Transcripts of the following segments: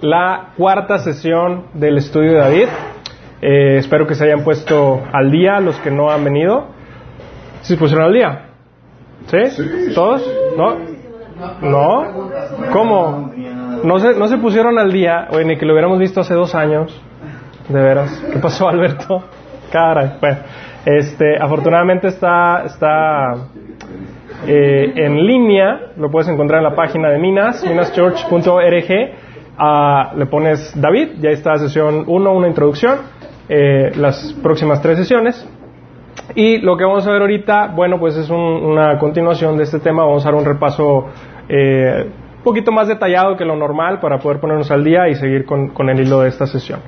la cuarta sesión del estudio de David. Eh, espero que se hayan puesto al día los que no han venido. ¿Sí se pusieron al día? ¿Sí? ¿Todos? ¿No? ¿No? ¿Cómo? ¿No se, no se pusieron al día? Oye, ni que lo hubiéramos visto hace dos años. De veras. ¿Qué pasó, Alberto? Cara. Bueno, este, afortunadamente está, está eh, en línea. Lo puedes encontrar en la página de Minas, minaschurch.org. Ah, le pones David, ya está sesión 1, una introducción. Eh, las próximas tres sesiones. Y lo que vamos a ver ahorita, bueno, pues es una continuación de este tema. Vamos a dar un repaso eh, un poquito más detallado que lo normal para poder ponernos al día y seguir con, el hilo de esta sesión.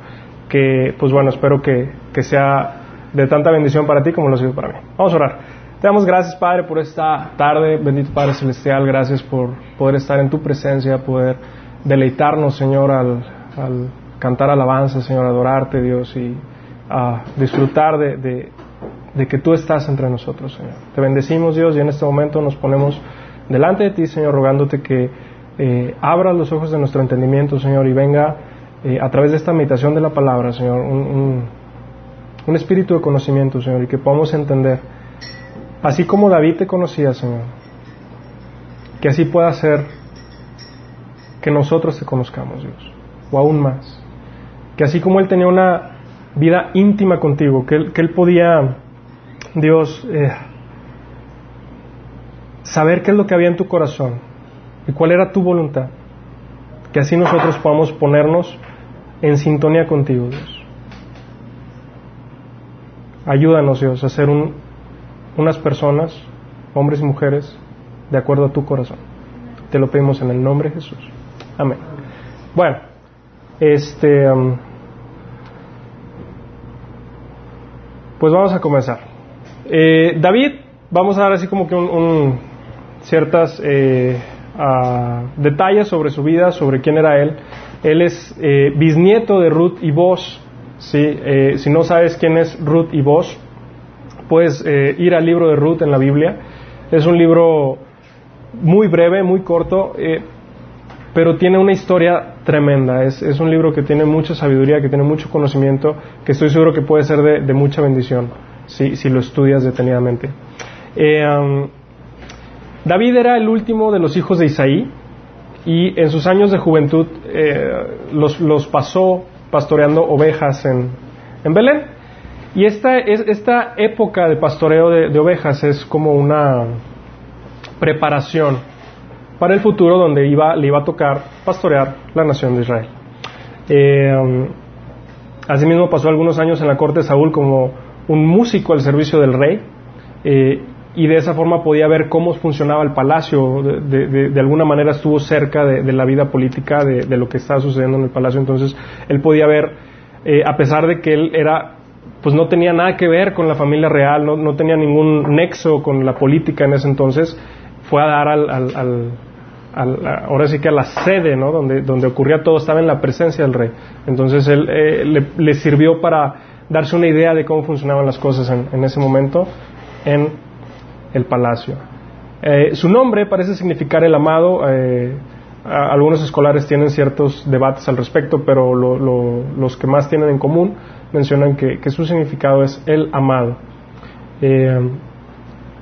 Que, pues bueno, espero que, que, sea de tanta bendición para ti como lo ha sido para mí. Vamos a orar. Te damos gracias, Padre, por esta tarde. Bendito Padre Celestial, gracias por poder estar en tu presencia, poder deleitarnos, Señor, al, al cantar alabanza, Señor, adorarte, Dios, y a disfrutar de, de, que tú estás entre nosotros, Señor. Te bendecimos, Dios, y en este momento nos ponemos delante de ti, Señor, rogándote que eh, abras los ojos de nuestro entendimiento, Señor, y venga eh, a través de esta meditación de la palabra, Señor, un, un, espíritu de conocimiento, Señor, y que podamos entender, así como David te conocía, Señor, que así pueda ser que nosotros te conozcamos, Dios, o aún más, que así como Él tenía una vida íntima contigo, que Él, que él podía, Dios, eh, saber qué es lo que había en tu corazón y cuál era tu voluntad. Que así nosotros podamos ponernos en sintonía contigo, Dios. Ayúdanos, Dios, a ser un, unas personas, hombres y mujeres, de acuerdo a tu corazón. Te lo pedimos en el nombre de Jesús. Amén. Bueno, este. Um, pues vamos a comenzar. Eh, David, vamos a dar así como que un, ciertas eh, detalles sobre su vida, sobre quién era él. Él es eh, bisnieto de Ruth y Bosch. ¿sí? si no sabes quién es Ruth y Bosch, puedes ir al libro de Ruth en la Biblia. Es un libro muy breve, muy corto pero tiene una historia tremenda. Es, es, un libro que tiene mucha sabiduría, que tiene mucho conocimiento, que estoy seguro que puede ser de, mucha bendición si, si, lo estudias detenidamente. Eh, um, David era el último de los hijos de Isaí y en sus años de juventud eh, los, los, pasó pastoreando ovejas en, en Belén. Y esta, es, esta época de pastoreo de, de ovejas es como una preparación para el futuro donde iba, le iba a tocar pastorear la nación de Israel. Eh, asimismo pasó algunos años en la corte de Saúl como un músico al servicio del rey eh, y de esa forma podía ver cómo funcionaba el palacio, de, alguna manera estuvo cerca de, la vida política, de, lo que estaba sucediendo en el palacio, entonces él podía ver, eh, a pesar de que él era pues no tenía nada que ver con la familia real, no, no tenía ningún nexo con la política en ese entonces, fue a dar al, ahora sí que a la sede, ¿no? Donde, donde ocurría todo, estaba en la presencia del rey. Entonces él eh, le, sirvió para darse una idea de cómo funcionaban las cosas en, ese momento en el palacio. Eh, su nombre parece significar el amado. Eh, algunos escolares tienen ciertos debates al respecto, pero los que más tienen en común mencionan que, que su significado es el amado.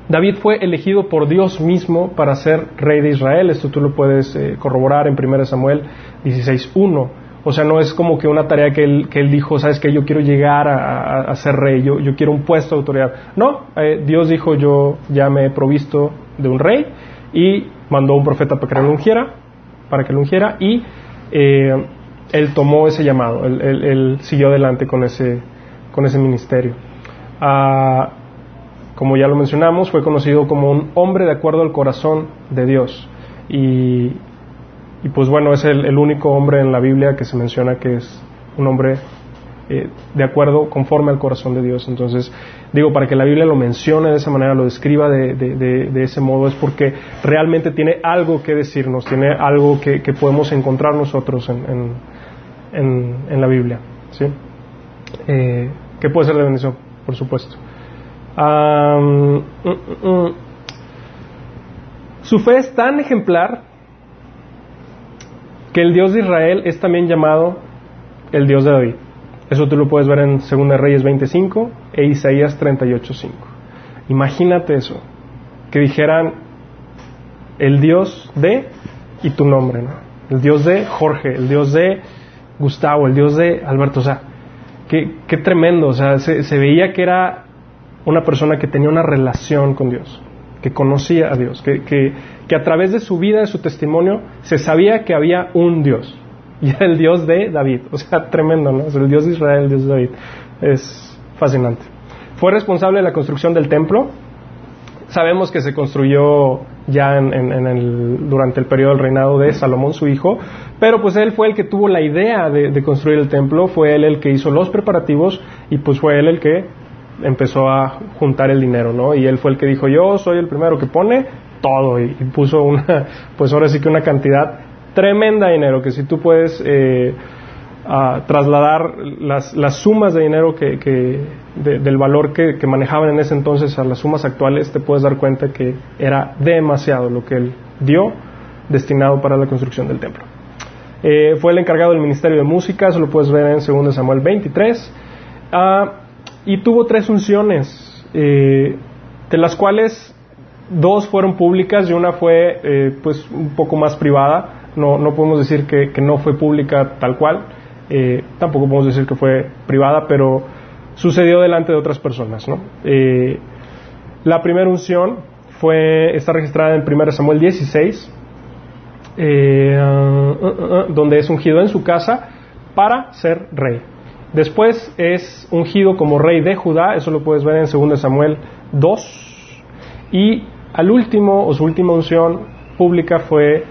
David fue elegido por Dios mismo para ser rey de Israel. Esto tú lo puedes eh, corroborar en 1 Samuel 16.1. O sea, no es como que una tarea que él, que él dijo, sabes que yo quiero llegar a, ser rey, yo, yo, quiero un puesto de autoridad. No, eh, Dios dijo, yo ya me he provisto de un rey y mandó un profeta para que lo ungiera, para que lo ungiera y eh, él tomó ese llamado, él, siguió adelante con ese, con ese ministerio. Ah, como ya lo mencionamos, fue conocido como un hombre de acuerdo al corazón de Dios. Y, pues bueno, es el, único hombre en la Biblia que se menciona que es un hombre eh, de acuerdo, conforme al corazón de Dios. Entonces, digo, para que la Biblia lo mencione de esa manera, lo describa de, ese modo, es porque realmente tiene algo que decirnos, tiene algo que, podemos encontrar nosotros en, en, la Biblia. ¿sí? Eh, que puede ser de bendición, por supuesto. Mm, mm, mm. Su fe es tan ejemplar que el Dios de Israel es también llamado el Dios de David. Eso tú lo puedes ver en 2 Reyes 25 e Isaías 38.5. Imagínate eso, que dijeran el Dios de y tu nombre, ¿no? El Dios de Jorge, el Dios de Gustavo, el Dios de Alberto, o sea, qué, tremendo, o sea, se, se veía que era una persona que tenía una relación con Dios, que conocía a Dios, que, que, que, a través de su vida, de su testimonio, se sabía que había un Dios. Y era el Dios de David. O sea, tremendo, ¿no? el Dios de Israel, el Dios de David. Es fascinante. Fue responsable de la construcción del templo. Sabemos que se construyó ya en, en, el, durante el periodo del reinado de Salomón, su hijo, pero pues él fue el que tuvo la idea de, de, construir el templo, fue él el que hizo los preparativos y pues fue él el que empezó a juntar el dinero, ¿no? Y él fue el que dijo, yo soy el primero que pone todo y, puso una, pues ahora sí que una cantidad tremenda de dinero, que si tú puedes eh, trasladar las, las, sumas de dinero que, que de, del valor que, manejaban en ese entonces a las sumas actuales, te puedes dar cuenta que era demasiado lo que él dio destinado para la construcción del templo. Eh, fue el encargado del Ministerio de Música, eso lo puedes ver en 2 Samuel 23, uh, y tuvo tres unciones, eh, de las cuales dos fueron públicas y una fue eh, pues un poco más privada. No, no podemos decir que, no fue pública tal cual, eh, tampoco podemos decir que fue privada, pero sucedió delante de otras personas. ¿no? Eh, la primera unción fue, está registrada en 1 Samuel 16, eh, uh, uh, uh, donde es ungido en su casa para ser rey. Después es ungido como rey de Judá, eso lo puedes ver en 2 Samuel 2. Y al último, o su última unción pública fue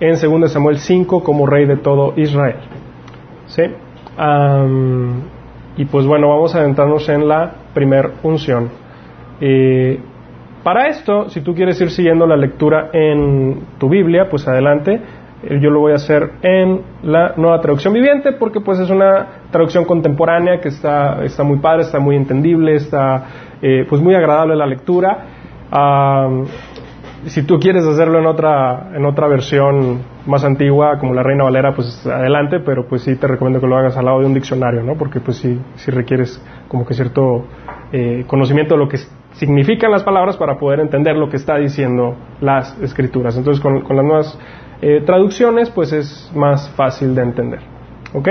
en 2 Samuel 5 como rey de todo Israel. ¿Sí? Y pues bueno, vamos a adentrarnos en la primer unción. Para esto, si tú quieres ir siguiendo la lectura en tu Biblia, pues adelante. Yo lo voy a hacer en la nueva traducción viviente porque pues es una traducción contemporánea que está, está muy padre, está muy entendible, está eh, pues muy agradable la lectura. Um, si tú quieres hacerlo en otra, en otra versión más antigua, como la Reina Valera, pues adelante, pero pues sí te recomiendo que lo hagas al lado de un diccionario, ¿no? Porque pues sí, sí requieres como que cierto eh, conocimiento de lo que significan las palabras para poder entender lo que está diciendo las escrituras. Entonces con, con las nuevas eh, traducciones, pues es más fácil de entender. ¿Ok?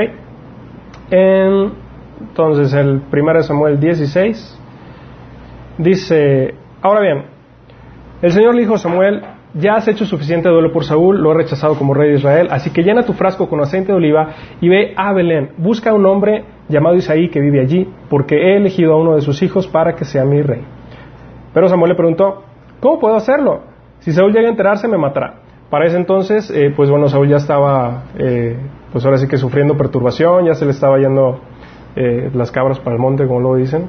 En, entonces el 1 Samuel 16 dice, ahora bien, el Señor le dijo a Samuel, ya has hecho suficiente duelo por Saúl, lo he rechazado como rey de Israel, así que llena tu frasco con aceite de oliva y ve a Belén, busca a un hombre llamado Isaí que vive allí, porque he elegido a uno de sus hijos para que sea mi rey. Pero Samuel le preguntó, ¿cómo puedo hacerlo? Si Saúl llega a enterarse me matará. Para ese entonces, eh, pues bueno, Saúl ya estaba, eh, pues ahora sí que sufriendo perturbación, ya se le estaba yendo eh, las cabras para el monte, como lo dicen.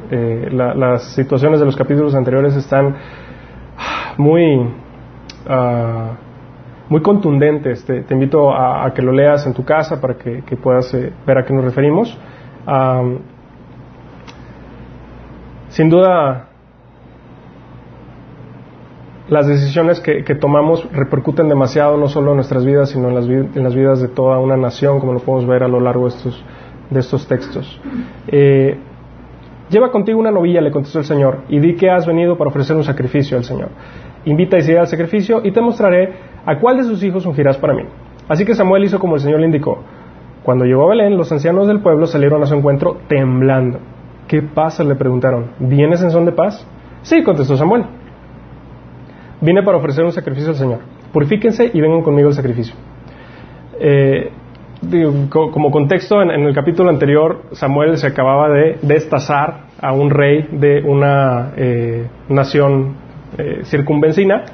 La, las situaciones de los capítulos anteriores están muy, uh, muy contundentes. Te, invito a, que lo leas en tu casa para que, puedas eh, ver a qué nos referimos. Sin duda, las decisiones que, tomamos repercuten demasiado no solo en nuestras vidas, sino en las, vidas de toda una nación, como lo podemos ver a lo largo de estos, de estos textos. Eh, Lleva contigo una novilla, le contestó el Señor, y di que has venido para ofrecer un sacrificio al Señor. Invita a Isaías al sacrificio y te mostraré a cuál de sus hijos ungirás para mí. Así que Samuel hizo como el Señor le indicó. Cuando llegó a Belén, los ancianos del pueblo salieron a su encuentro temblando. ¿Qué pasa? le preguntaron. ¿Vienes en son de paz? Sí, contestó Samuel. Vine para ofrecer un sacrificio al Señor. Purifíquense y vengan conmigo al sacrificio. Eh, como contexto, en, el capítulo anterior, Samuel se acababa de destazar a un rey de una eh, nación eh, circunvencina,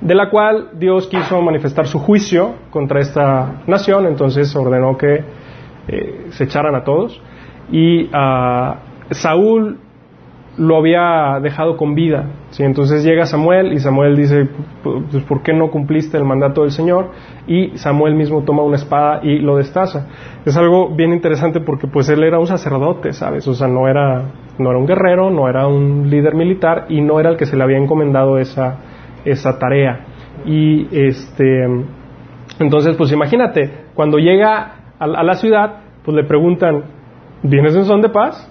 de la cual Dios quiso manifestar su juicio contra esta nación, entonces ordenó que eh, se echaran a todos. Y uh, Saúl lo había dejado con vida. ¿sí? Entonces llega Samuel y Samuel dice, pues ¿por qué no cumpliste el mandato del Señor? Y Samuel mismo toma una espada y lo destaza. Es algo bien interesante porque pues él era un sacerdote, ¿sabes? O sea, no era, no era un guerrero, no era un líder militar y no era el que se le había encomendado esa, esa tarea. Y este, Entonces, pues imagínate, cuando llega a, a la ciudad, pues le preguntan, ¿vienes en son de paz?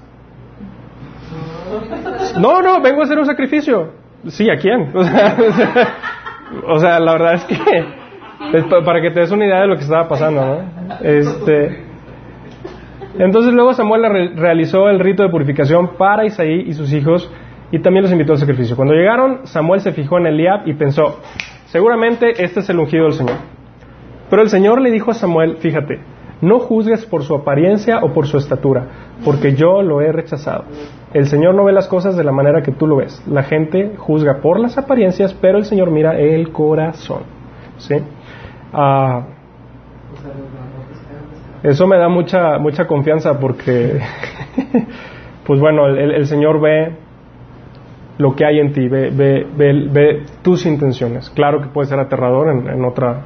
No, no, vengo a hacer un sacrificio. Sí, ¿a quién? O sea, la verdad es que para que te des una idea de lo que estaba pasando, ¿no? Este, entonces luego Samuel realizó el rito de purificación para Isaí y sus hijos y también los invitó al sacrificio. Cuando llegaron, Samuel se fijó en Eliab y pensó, seguramente este es el ungido del Señor. Pero el Señor le dijo a Samuel, fíjate, no juzgues por su apariencia o por su estatura, porque yo lo he rechazado. El Señor no ve las cosas de la manera que tú lo ves. La gente juzga por las apariencias, pero el Señor mira el corazón. ¿Sí? Ah, eso me da mucha, mucha confianza porque, pues bueno, el, Señor ve lo que hay en ti, ve, ve, ve, tus intenciones. Claro que puede ser aterrador en, otra,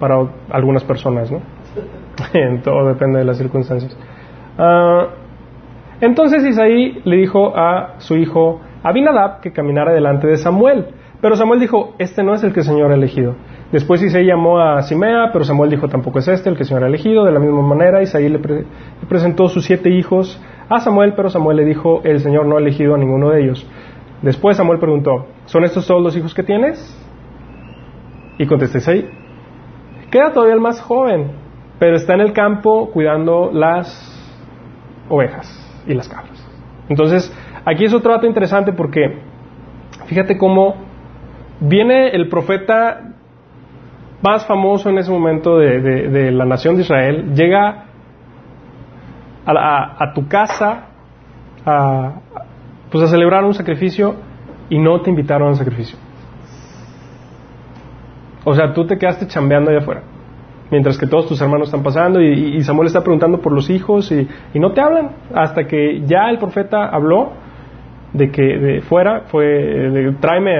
para algunas personas, ¿no? Todo depende de las circunstancias. Ah, entonces Isaí le dijo a su hijo Abinadab que caminara delante de Samuel. Pero Samuel dijo, este no es el que el Señor ha elegido. Después Isaí llamó a Simea, pero Samuel dijo, tampoco es este el que el Señor ha elegido. De la misma manera, Isaí le, presentó sus siete hijos a Samuel, pero Samuel le dijo, el Señor no ha elegido a ninguno de ellos. Después Samuel preguntó, ¿son estos todos los hijos que tienes? Y contesté Isaí, queda todavía el más joven, pero está en el campo cuidando las ovejas y las cabras. Entonces, aquí es otro dato interesante porque fíjate cómo viene el profeta más famoso en ese momento de, la nación de Israel, llega a, tu casa a, pues a celebrar un sacrificio y no te invitaron al sacrificio. O sea, tú te quedaste chambeando allá afuera mientras que todos tus hermanos están pasando y, Samuel está preguntando por los hijos y, no te hablan hasta que ya el profeta habló de que de fuera fue tráeme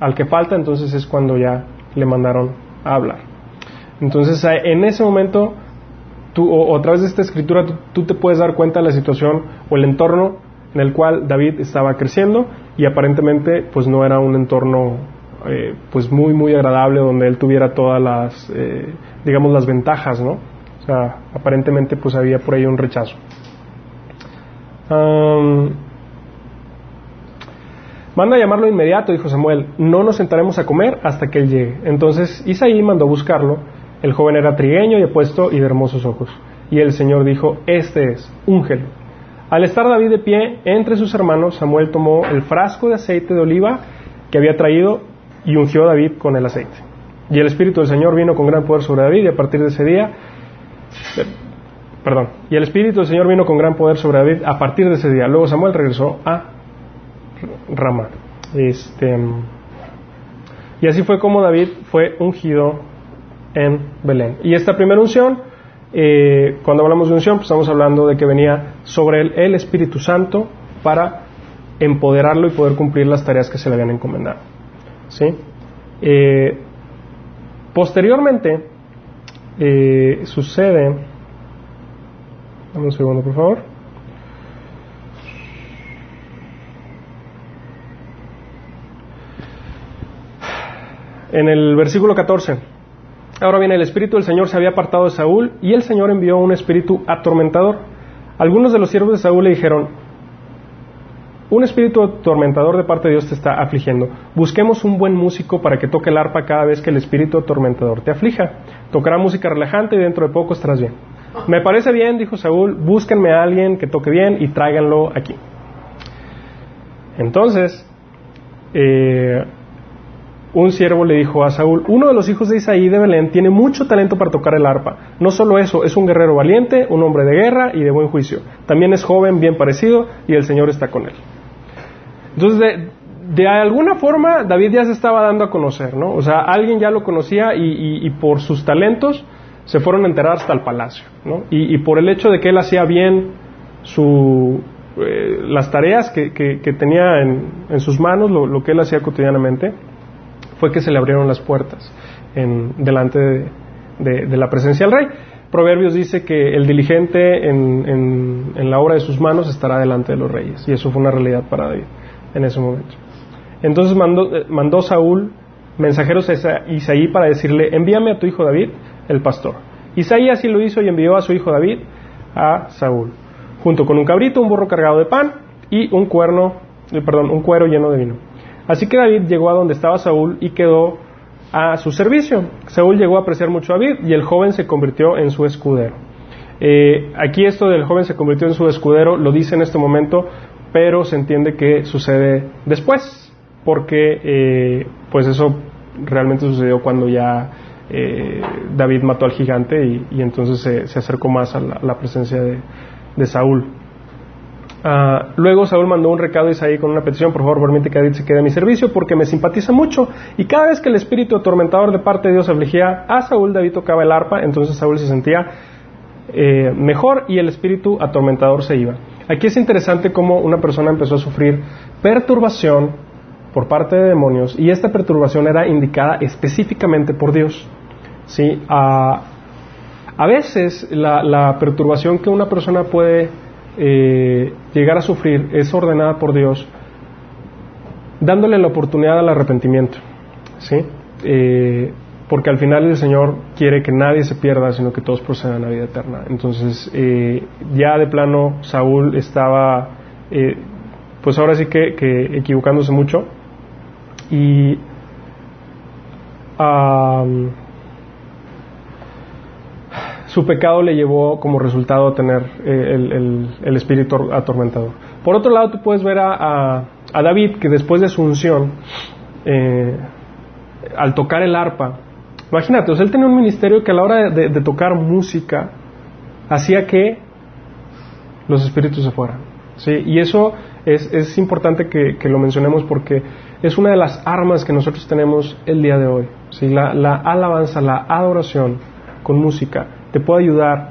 al que falta entonces es cuando ya le mandaron a hablar. Entonces en ese momento tú o, a través de esta escritura tú, te puedes dar cuenta de la situación o el entorno en el cual David estaba creciendo y aparentemente pues no era un entorno eh, pues muy muy agradable donde él tuviera todas las eh, digamos las ventajas no o sea aparentemente pues había por ahí un rechazo. Manda a llamarlo inmediato dijo Samuel. No nos sentaremos a comer hasta que él llegue. Entonces Isaí mandó buscarlo. El joven era trigueño y apuesto y de hermosos ojos. Y el Señor dijo este es úngelo al estar David de pie entre sus hermanos Samuel tomó el frasco de aceite de oliva que había traído y ungió a David con el aceite. Y el Espíritu del Señor vino con gran poder sobre David y a partir de ese día, perdón, y el Espíritu del Señor vino con gran poder sobre David a partir de ese día. Luego Samuel regresó a Rama. Este, y así fue como David fue ungido en Belén. Y esta primera unción, eh, cuando hablamos de unción, pues estamos hablando de que venía sobre él el Espíritu Santo para empoderarlo y poder cumplir las tareas que se le habían encomendado. ¿Sí? Eh, posteriormente, eh, sucede, un segundo por favor, en el versículo 14, ahora bien, el Espíritu del Señor se había apartado de Saúl y el Señor envió un espíritu atormentador. Algunos de los siervos de Saúl le dijeron, un espíritu atormentador de parte de Dios te está afligiendo. Busquemos un buen músico para que toque el arpa cada vez que el espíritu atormentador te aflija. Tocará música relajante y dentro de poco estarás bien. Me parece bien, dijo Saúl, búsquenme a alguien que toque bien y tráiganlo aquí. Entonces, eh, un siervo le dijo a Saúl, uno de los hijos de Isaí de Belén tiene mucho talento para tocar el arpa. No solo eso, es un guerrero valiente, un hombre de guerra y de buen juicio. También es joven, bien parecido, y el Señor está con él. Entonces, de, alguna forma, David ya se estaba dando a conocer, ¿no? O sea, alguien ya lo conocía y, por sus talentos se fueron a enterar hasta el palacio, ¿no? Y, por el hecho de que él hacía bien su, eh, las tareas que, tenía en, sus manos, lo, que él hacía cotidianamente, fue que se le abrieron las puertas en, delante de, la presencia del rey. Proverbios dice que el diligente en, en, la obra de sus manos estará delante de los reyes, y eso fue una realidad para David en ese momento. Entonces mandó, eh, mandó Saúl mensajeros a Isaí para decirle, envíame a tu hijo David, el pastor. Isaí así lo hizo y envió a su hijo David a Saúl, junto con un cabrito, un burro cargado de pan y un cuerno, eh, perdón, un cuero lleno de vino. Así que David llegó a donde estaba Saúl y quedó a su servicio. Saúl llegó a apreciar mucho a David y el joven se convirtió en su escudero. Eh, aquí esto del joven se convirtió en su escudero lo dice en este momento, pero se entiende que sucede después, porque eh, pues eso realmente sucedió cuando ya eh, David mató al gigante y, entonces se, acercó más a la, presencia de, Saúl. Ah, luego Saúl mandó un recado a Isaí con una petición, por favor permite que David se quede a mi servicio porque me simpatiza mucho y cada vez que el espíritu atormentador de parte de Dios afligía a Saúl, David tocaba el arpa, entonces Saúl se sentía eh, mejor y el espíritu atormentador se iba. Aquí es interesante cómo una persona empezó a sufrir perturbación por parte de demonios y esta perturbación era indicada específicamente por Dios. ¿sí? A, veces la, perturbación que una persona puede eh, llegar a sufrir es ordenada por Dios dándole la oportunidad al arrepentimiento. ¿sí? Eh, porque al final el Señor quiere que nadie se pierda, sino que todos procedan a la vida eterna. Entonces, eh, ya de plano, Saúl estaba, pues ahora sí que, que equivocándose mucho, y su pecado le llevó como resultado a tener eh, el, espíritu atormentador. Por otro lado, tú puedes ver a, David que después de su unción, eh, al tocar el arpa, imagínate, él tenía un ministerio que a la hora de, tocar música hacía que los espíritus se fueran. ¿sí? Y eso es, importante que, lo mencionemos porque es una de las armas que nosotros tenemos el día de hoy. ¿sí? La, alabanza, la adoración con música te puede ayudar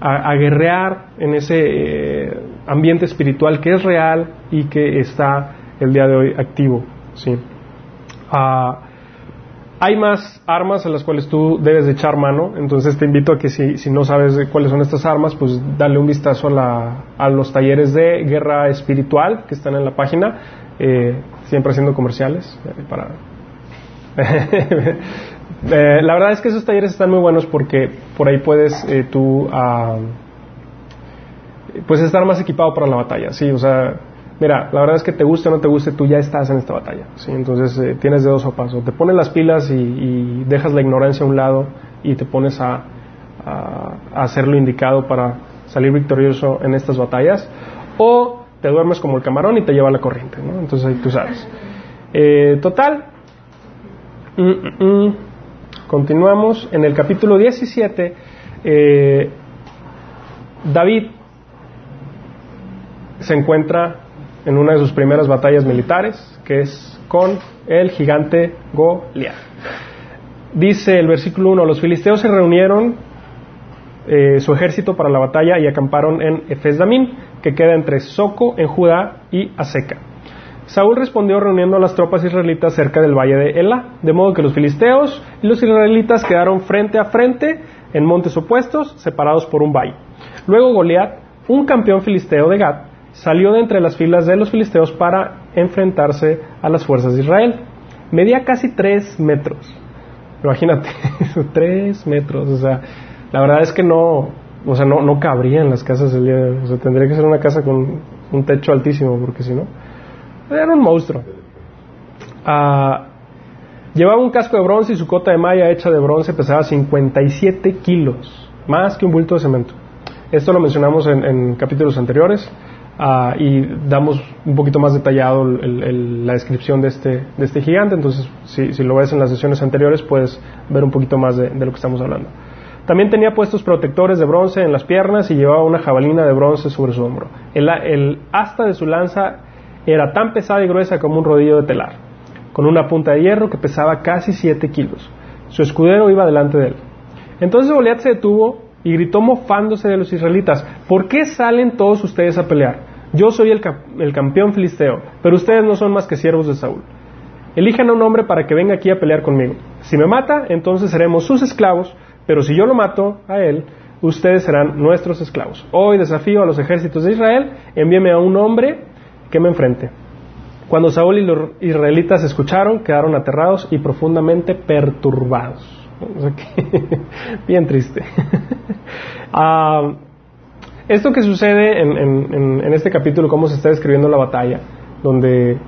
a, guerrear en ese eh, ambiente espiritual que es real y que está el día de hoy activo. ¿sí? Ah, hay más armas a las cuales tú debes de echar mano, entonces te invito a que si, si no sabes cuáles son estas armas, pues dale un vistazo a, la, a los talleres de guerra espiritual que están en la página. Eh, siempre haciendo comerciales eh, para eh, la verdad es que esos talleres están muy buenos porque por ahí puedes eh, tú ah, pues estar más equipado para la batalla sí o sea mira la verdad es que te guste o no te guste tú ya estás en esta batalla sí entonces tienes de dos o paso te pones las pilas y, dejas la ignorancia a un lado y te pones a, a hacer lo indicado para salir victorioso en estas batallas o te duermes como el camarón y te lleva la corriente, ¿no? Entonces ahí tú sabes. Eh, total, mm, mm, mm. continuamos en el capítulo 17. Eh, David se encuentra en una de sus primeras batallas militares, que es con el gigante Goliat. Dice el versículo 1, los filisteos se reunieron eh, su ejército para la batalla y acamparon en Efes que queda entre Soco en Judá y Aseca. Saúl respondió reuniendo a las tropas israelitas cerca del valle de Ela, de modo que los filisteos y los israelitas quedaron frente a frente en montes opuestos, separados por un valle. Luego Goliat, un campeón filisteo de Gad, salió de entre las filas de los filisteos para enfrentarse a las fuerzas de Israel. Medía casi tres metros. Imagínate, tres metros. O sea, la verdad es que no, o sea, no, no cabría en las casas del. O sea, tendría que ser una casa con un techo altísimo, porque si no, era un monstruo. Ah, llevaba un casco de bronce y su cota de malla hecha de bronce pesaba 57 kilos, más que un bulto de cemento. Esto lo mencionamos en, capítulos anteriores ah, y damos un poquito más detallado la descripción de este, de este gigante. Entonces, si, si, lo ves en las sesiones anteriores, puedes ver un poquito más de lo que estamos hablando. También tenía puestos protectores de bronce en las piernas y llevaba una jabalina de bronce sobre su hombro. El, asta de su lanza era tan pesada y gruesa como un rodillo de telar, con una punta de hierro que pesaba casi siete kilos. Su escudero iba delante de él. Entonces Goliat se detuvo y gritó mofándose de los israelitas, ¿por qué salen todos ustedes a pelear? Yo soy el, el campeón filisteo, pero ustedes no son más que siervos de Saúl. Elijan a un hombre para que venga aquí a pelear conmigo. Si me mata, entonces seremos sus esclavos pero si yo lo mato a él, ustedes serán nuestros esclavos. Hoy desafío a los ejércitos de Israel, envíeme a un hombre que me enfrente. Cuando Saúl y los israelitas escucharon, quedaron aterrados y profundamente perturbados. bien triste. Ah, esto que sucede en, este capítulo, cómo se está describiendo la batalla, donde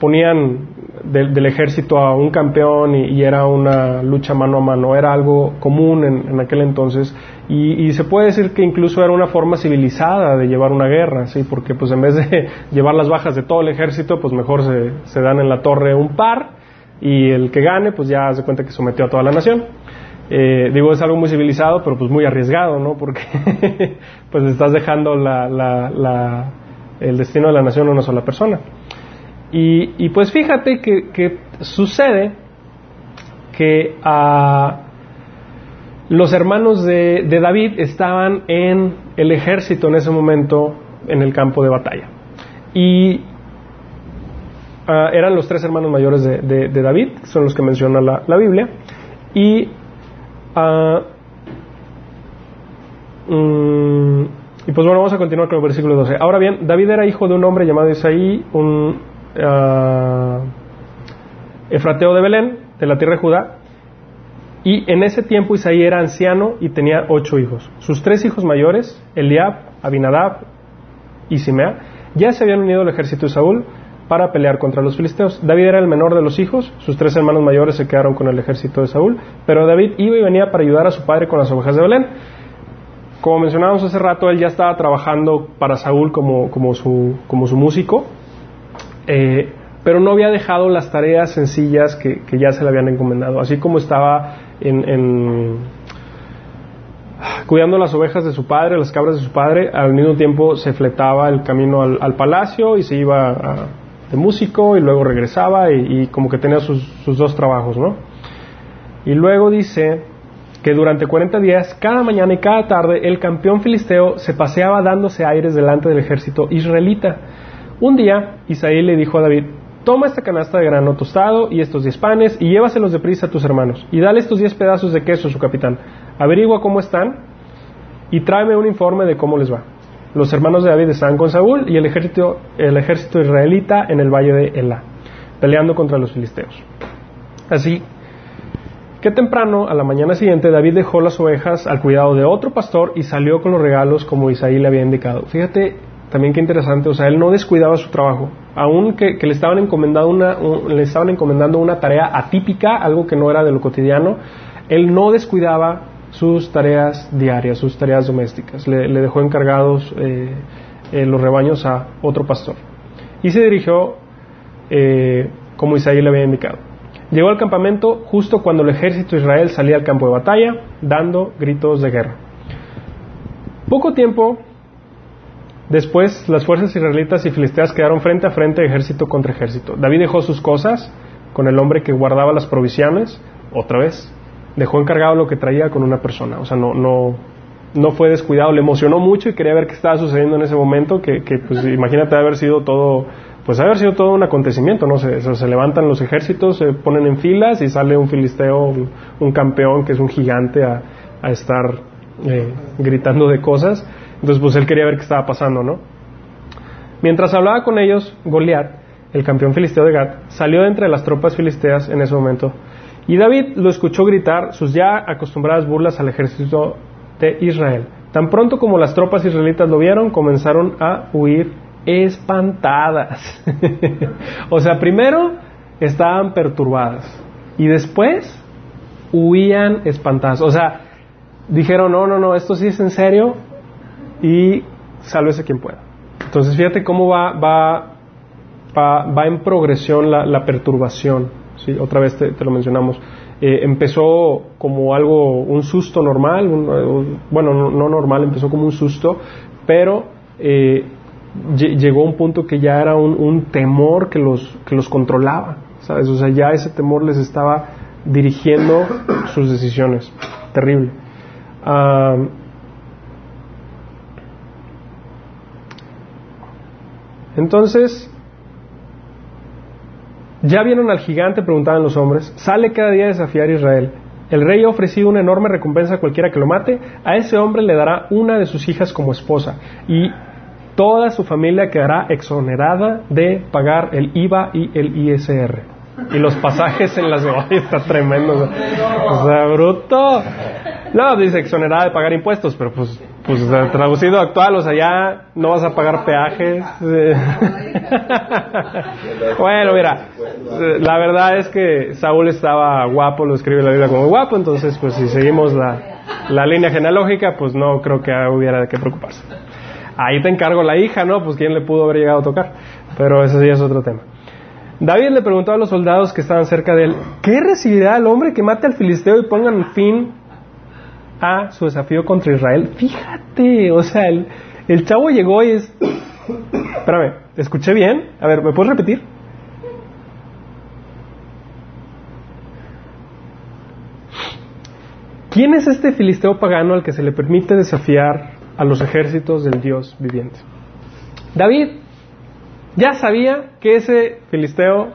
ponían del ejército a un campeón y, era una lucha mano a mano, era algo común en, aquel entonces y, se puede decir que incluso era una forma civilizada de llevar una guerra, ¿sí? porque pues en vez de llevar las bajas de todo el ejército, pues mejor se dan en la torre un par y el que gane pues ya se cuenta que sometió a toda la nación. Eh, digo, es algo muy civilizado, pero pues muy arriesgado, ¿no? Porque pues estás dejando el destino de la nación a una sola persona. Y, pues fíjate que, sucede que a los hermanos de, David estaban en el ejército en ese momento en el campo de batalla. Y ah, eran los tres hermanos mayores de, David, son los que menciona la, Biblia. Y Ah, mm, y pues bueno, vamos a continuar con el versículo 12. Ahora bien, David era hijo de un hombre llamado Isaí, un uh, efrateo de Belén, de la tierra de Judá. Y en ese tiempo Isaí era anciano y tenía ocho hijos. Sus tres hijos mayores, Eliab, Abinadab y Simea, ya se habían unido al ejército de Saúl para pelear contra los filisteos. David era el menor de los hijos, sus tres hermanos mayores se quedaron con el ejército de Saúl, pero David iba y venía para ayudar a su padre con las ovejas de Belén. Como mencionábamos hace rato, él ya estaba trabajando para Saúl como, como, su, como su músico, eh, pero no había dejado las tareas sencillas que, ya se le habían encomendado, así como estaba en, cuidando las ovejas de su padre, las cabras de su padre, al mismo tiempo se fletaba el camino al, al palacio y se iba a, de músico y luego regresaba y, como que tenía sus, dos trabajos, ¿no? Y luego dice que durante 40 días, cada mañana y cada tarde, el campeón filisteo se paseaba dándose aires delante del ejército israelita. Un día, Isaí le dijo a David, toma esta canasta de grano tostado y estos diez panes y llévaselos deprisa a tus hermanos y dale estos diez pedazos de queso a su capitán. Averigua cómo están y tráeme un informe de cómo les va los hermanos de David estaban con Saúl y el ejército, el ejército israelita en el valle de Elá, peleando contra los filisteos. Así que temprano, a la mañana siguiente, David dejó las ovejas al cuidado de otro pastor y salió con los regalos como Isaí le había indicado. Fíjate también qué interesante, o sea, él no descuidaba su trabajo, aun que, le, estaban encomendando una, le estaban encomendando una tarea atípica, algo que no era de lo cotidiano, él no descuidaba sus tareas diarias, sus tareas domésticas. Le, dejó encargados eh, eh, los rebaños a otro pastor. Y se dirigió eh, como Isaías le había indicado. Llegó al campamento justo cuando el ejército de Israel salía al campo de batalla, dando gritos de guerra. Poco tiempo después, las fuerzas israelitas y filisteas quedaron frente a frente, ejército contra ejército. David dejó sus cosas con el hombre que guardaba las provisiones, otra vez, dejó encargado lo que traía con una persona. O sea, no, no, no fue descuidado, le emocionó mucho y quería ver qué estaba sucediendo en ese momento, que, que pues imagínate haber sido todo, pues haber sido todo un acontecimiento, ¿no? Se, se, levantan los ejércitos, se ponen en filas y sale un filisteo, un, campeón que es un gigante a, a estar eh, gritando de cosas. Entonces, pues él quería ver qué estaba pasando, ¿no? Mientras hablaba con ellos, Goliat, el campeón filisteo de Gad, salió de entre las tropas filisteas en ese momento y David lo escuchó gritar sus ya acostumbradas burlas al ejército de Israel. Tan pronto como las tropas israelitas lo vieron, comenzaron a huir espantadas. o sea, primero estaban perturbadas y después huían espantadas. O sea, dijeron, no, no, no, esto sí es en serio y sálvese quien pueda. Entonces, fíjate cómo va, va, va, en progresión la, la perturbación ¿sí? otra vez te, lo mencionamos. Eh, empezó como algo, un susto normal, eh, bueno, no, normal, empezó como un susto, pero eh, llegó un punto que ya era un, temor que los, que los controlaba, ¿sabes? O sea, ya ese temor les estaba dirigiendo sus decisiones. Terrible. Ah, entonces, ya vieron al gigante, preguntaban los hombres, sale cada día a desafiar a Israel. El rey ha ofrecido una enorme recompensa a cualquiera que lo mate, a ese hombre le dará una de sus hijas como esposa y toda su familia quedará exonerada de pagar el IVA y el ISR. Y los pasajes en las... ¡Ay, está tremendo! O sea, bruto. No, dice exonerada de pagar impuestos, pero pues, pues traducido actual, o sea, ya no vas a pagar peajes. bueno, mira, la verdad es que Saúl estaba guapo, lo escribe la Biblia como guapo, entonces pues si seguimos la, la línea genealógica, pues no creo que hubiera de qué preocuparse. Ahí te encargo la hija, ¿no? Pues quién le pudo haber llegado a tocar, pero ese ya es otro tema. David le preguntó a los soldados que estaban cerca de él, ¿qué recibirá el hombre que mate al filisteo y pongan fin a su desafío contra Israel. Fíjate, o sea, el, el chavo llegó y es... Espérame, ¿escuché bien? A ver, ¿me puedes repetir? ¿Quién es este filisteo pagano al que se le permite desafiar a los ejércitos del Dios viviente? David ya sabía que ese filisteo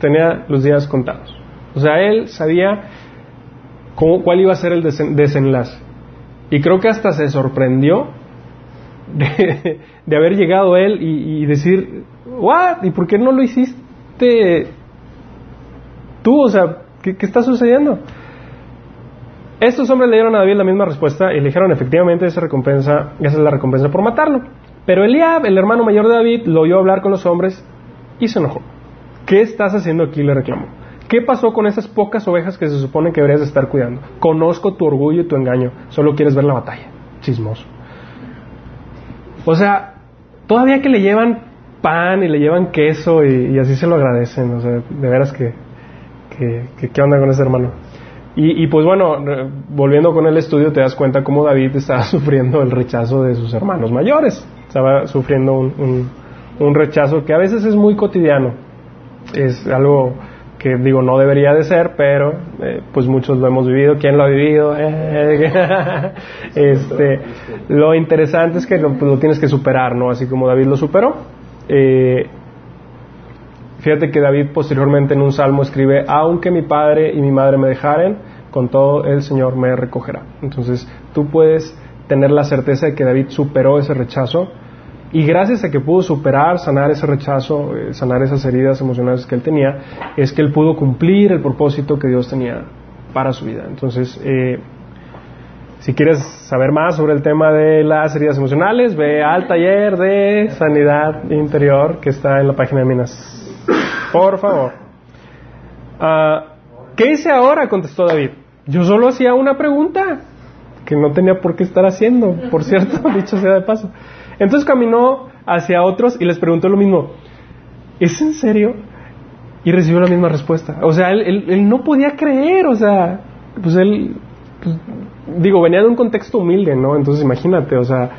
tenía los días contados. O sea, él sabía cuál iba a ser el desenlace. Y creo que hasta se sorprendió de, haber llegado él y, decir, ¿what? ¿Y por qué no lo hiciste tú? O sea, ¿qué, está sucediendo? Estos hombres le dieron a David la misma respuesta y le dijeron, efectivamente, esa, recompensa, esa es la recompensa por matarlo. Pero Eliab, el hermano mayor de David, lo oyó hablar con los hombres y se enojó. ¿Qué estás haciendo aquí? le reclamó. ¿Qué pasó con esas pocas ovejas que se supone que deberías estar cuidando? Conozco tu orgullo y tu engaño. Solo quieres ver la batalla. Chismoso. O sea, todavía que le llevan pan y le llevan queso y, así se lo agradecen. O sea, de veras que, que, ¿qué onda con ese hermano? Y, pues bueno, volviendo con el estudio te das cuenta cómo David estaba sufriendo el rechazo de sus hermanos mayores. Estaba sufriendo un, un rechazo que a veces es muy cotidiano. Es algo que digo no debería de ser, pero eh, pues muchos lo hemos vivido. ¿Quién lo ha vivido? este, lo interesante es que lo, pues, lo, tienes que superar, ¿no? Así como David lo superó. Eh, fíjate que David posteriormente en un salmo escribe, aunque mi padre y mi madre me dejaren, con todo el Señor me recogerá. Entonces tú puedes tener la certeza de que David superó ese rechazo y gracias a que pudo superar, sanar ese rechazo, eh, sanar esas heridas emocionales que él tenía, es que él pudo cumplir el propósito que Dios tenía para su vida. Entonces, eh, si quieres saber más sobre el tema de las heridas emocionales, ve al taller de sanidad interior que está en la página de Minas. Por favor. Ah, ¿Qué hice ahora? contestó David. Yo solo hacía una pregunta que no tenía por qué estar haciendo, por cierto, dicho sea de paso. Entonces caminó hacia otros y les preguntó lo mismo, ¿es en serio? Y recibió la misma respuesta. O sea, él, no podía creer, o sea, pues él, pues, digo, venía de un contexto humilde, ¿no? Entonces imagínate, o sea,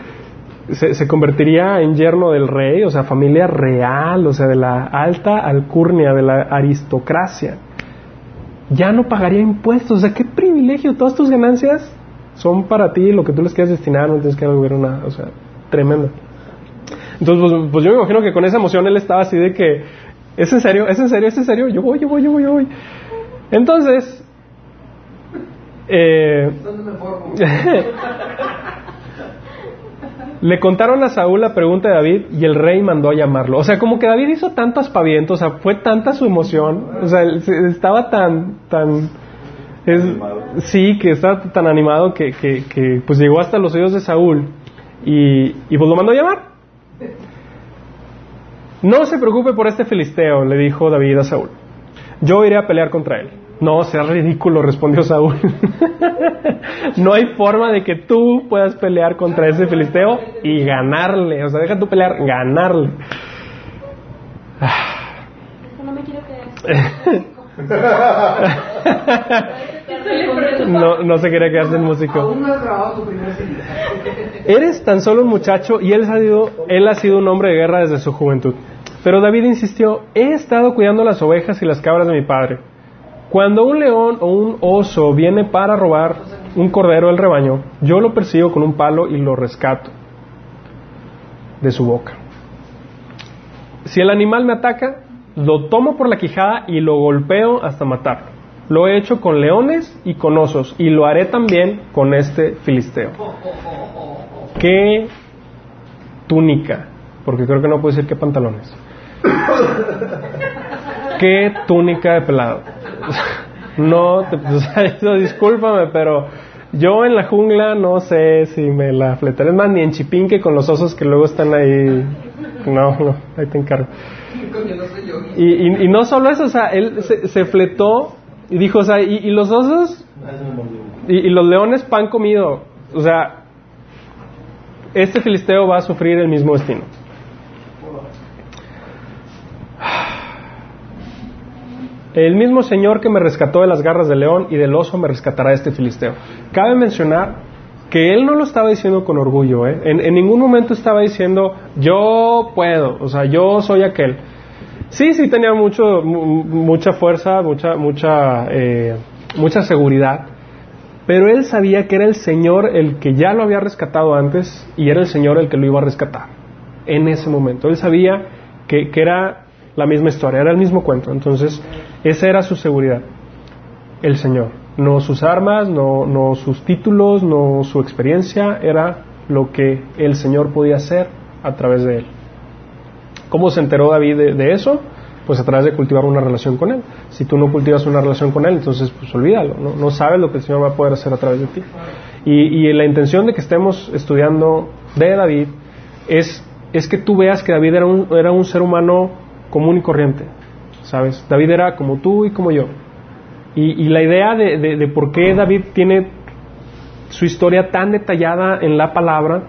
se, convertiría en yerno del rey, o sea, familia real, o sea, de la alta alcurnia, de la aristocracia. Ya no pagaría impuestos, o sea, qué privilegio, todas tus ganancias son para ti, lo que tú les quieras destinar, no tienes que haber una, o sea, tremendo. Entonces, pues, pues, yo me imagino que con esa emoción él estaba así de que, ¿es en serio? ¿Es en serio? ¿Es en serio? Yo voy, yo voy, yo voy, yo voy. Entonces, eh, le contaron a Saúl la pregunta de David y el rey mandó a llamarlo. O sea, como que David hizo tanto aspaviento, o sea, fue tanta su emoción, o sea, estaba tan, tan, sí, que estaba tan animado que, que, que, pues llegó hasta los oídos de Saúl y, y pues lo mandó a llamar. No se preocupe por este filisteo, le dijo David a Saúl. Yo iré a pelear contra él. No, sea ridículo, respondió Saúl. no hay forma de que tú puedas pelear contra ese filisteo y ganarle. O sea, deja tú pelear, ganarle. no me quiero no, no se quería quedarse en músico. Eres tan solo un muchacho y él ha, sido, él ha sido un hombre de guerra desde su juventud. Pero David insistió, he estado cuidando las ovejas y las cabras de mi padre. Cuando un león o un oso viene para robar un cordero del rebaño, yo lo persigo con un palo y lo rescato de su boca. Si el animal me ataca, lo tomo por la quijada y lo golpeo hasta matarlo. Lo he hecho con leones y con osos y lo haré también con este filisteo. ¿Qué túnica? Porque creo que no puede decir qué pantalones. qué túnica de pelado. No, te, discúlpame, pero yo en la jungla no sé si me la fletaré. Es más, ni en Chipinque con los osos que luego están ahí. No, no, ahí te encargo. Y, y, no solo eso, o sea, él se, fletó y dijo, o sea, y, los osos y, los leones pan comido. O sea, este filisteo va a sufrir el mismo destino. El mismo Señor que me rescató de las garras del león y del oso me rescatará de este filisteo. Cabe mencionar que él no lo estaba diciendo con orgullo, ¿eh? en, ningún momento estaba diciendo yo puedo, o sea, yo soy aquel. Sí, sí tenía mucho, mucha fuerza, mucha, mucha, eh, mucha seguridad, pero él sabía que era el Señor el que ya lo había rescatado antes y era el Señor el que lo iba a rescatar en ese momento. Él sabía que, que era la misma historia, era el mismo cuento. Entonces, esa era su seguridad, el Señor. No sus armas, no, sus títulos, no su experiencia, era lo que el Señor podía hacer a través de él. ¿Cómo se enteró David de, eso? Pues a través de cultivar una relación con Él. Si tú no cultivas una relación con Él, entonces pues olvídalo, no, no sabes lo que el Señor va a poder hacer a través de ti. Y, la intención de que estemos estudiando de David es, es que tú veas que David era un, era un ser humano común y corriente, ¿sabes? David era como tú y como yo. Y, la idea de, por qué David tiene su historia tan detallada en la palabra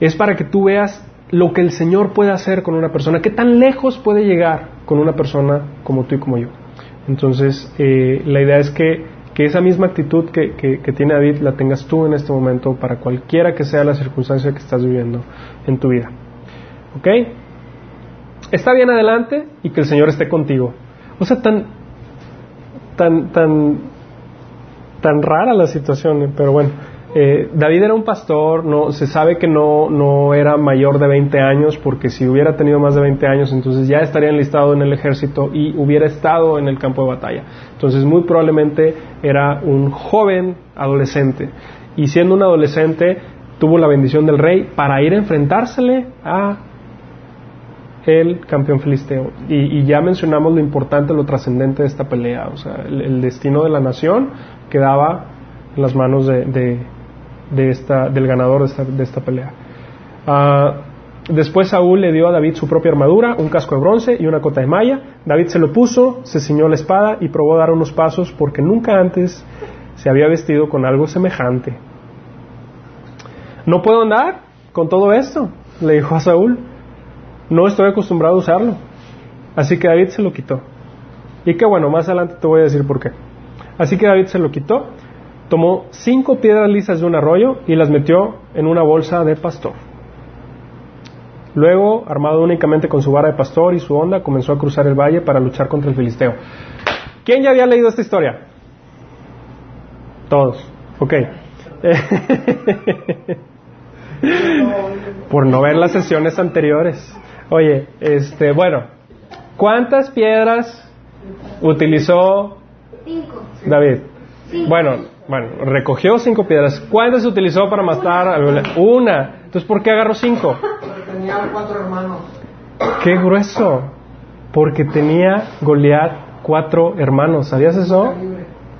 es para que tú veas lo que el Señor puede hacer con una persona, qué tan lejos puede llegar con una persona como tú y como yo. Entonces, eh, la idea es que, esa misma actitud que, que, tiene David la tengas tú en este momento para cualquiera que sea la circunstancia que estás viviendo en tu vida. ¿Ok? Está bien adelante y que el Señor esté contigo. O sea, tan, tan, tan, tan rara la situación, pero bueno. Eh, David era un pastor, no, se sabe que no, no era mayor de 20 años, porque si hubiera tenido más de 20 años, entonces ya estaría enlistado en el ejército y hubiera estado en el campo de batalla. Entonces, muy probablemente era un joven adolescente. Y siendo un adolescente, tuvo la bendición del rey para ir a enfrentársele a el campeón filisteo. Y, ya mencionamos lo importante, lo trascendente de esta pelea. O sea, el, destino de la nación quedaba en las manos de, de, esta, del ganador de esta, de esta pelea. Ah, después Saúl le dio a David su propia armadura, un casco de bronce y una cota de malla. David se lo puso, se ciñó la espada y probó dar unos pasos porque nunca antes se había vestido con algo semejante. No puedo andar con todo esto, le dijo a Saúl no estoy acostumbrado a usarlo. Así que David se lo quitó. Y que bueno, más adelante te voy a decir por qué. Así que David se lo quitó, tomó cinco piedras lisas de un arroyo y las metió en una bolsa de pastor. Luego, armado únicamente con su vara de pastor y su onda, comenzó a cruzar el valle para luchar contra el filisteo. ¿Quién ya había leído esta historia? Todos. Ok. Por no ver las sesiones anteriores. Oye, este, bueno, ¿cuántas piedras utilizó David? Bueno, bueno, recogió cinco piedras. ¿Cuántas utilizó para matar a Una. Entonces, ¿por qué agarró cinco? Porque tenía cuatro hermanos. Qué grueso. Porque tenía Goliat cuatro hermanos. ¿Sabías eso?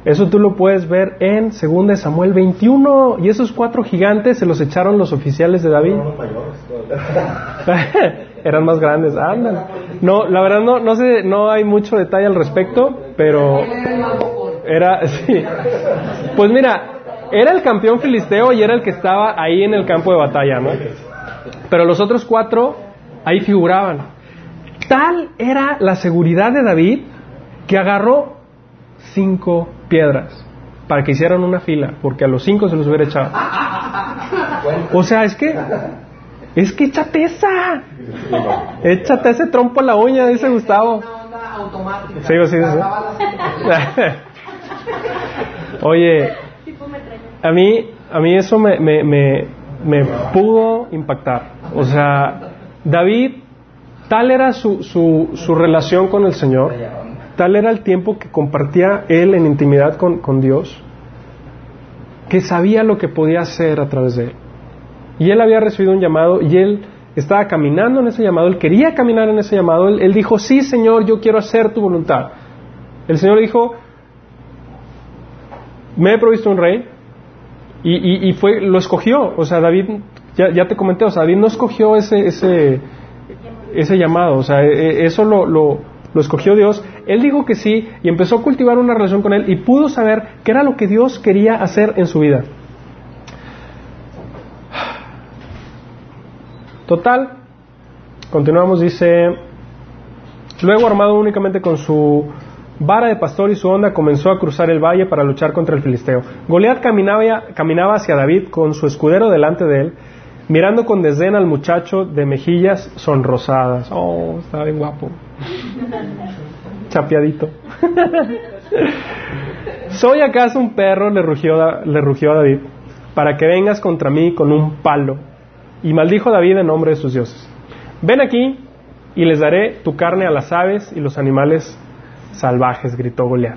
Eso tú lo puedes ver en 2 Samuel 21. Y esos cuatro gigantes se los echaron los oficiales de David. Eran más grandes. Andan. No, la verdad no, no sé, no hay mucho detalle al respecto, pero era, sí. Pues mira, era el campeón filisteo y era el que estaba ahí en el campo de batalla, ¿no? Pero los otros cuatro ahí figuraban. Tal era la seguridad de David que agarró cinco piedras para que hicieran una fila, porque a los cinco se los hubiera echado. O sea, es que, es que échate esa. Échate ese trompo a la uña, dice Gustavo. Sí, sí, sí. Oye, a mí, a mí eso me, me, me, me pudo impactar. O sea, David, tal era su, su, su relación con el Señor Tal era el tiempo que compartía él en intimidad con, Dios, que sabía lo que podía hacer a través de él. Y él había recibido un llamado y él estaba caminando en ese llamado, él quería caminar en ese llamado, él, dijo, sí Señor, yo quiero hacer tu voluntad. El Señor dijo, me he provisto un rey y, fue, lo escogió, o sea, David, ya, te comenté, o sea, David no escogió ese, ese, ese llamado, o sea, e, e, eso lo, lo, lo escogió Dios, él dijo que sí y empezó a cultivar una relación con él y pudo saber qué era lo que Dios quería hacer en su vida. Total, continuamos, dice, luego armado únicamente con su vara de pastor y su onda, comenzó a cruzar el valle para luchar contra el filisteo. Goliat caminaba, caminaba hacia David con su escudero delante de él, mirando con desdén al muchacho de mejillas sonrosadas. Oh, estaba bien guapo. Chapeadito. ¿Soy acaso un perro? Le rugió, le rugió a David, para que vengas contra mí con un palo y maldijo David en nombre de sus dioses. Ven aquí y les daré tu carne a las aves y los animales salvajes, gritó Goliat.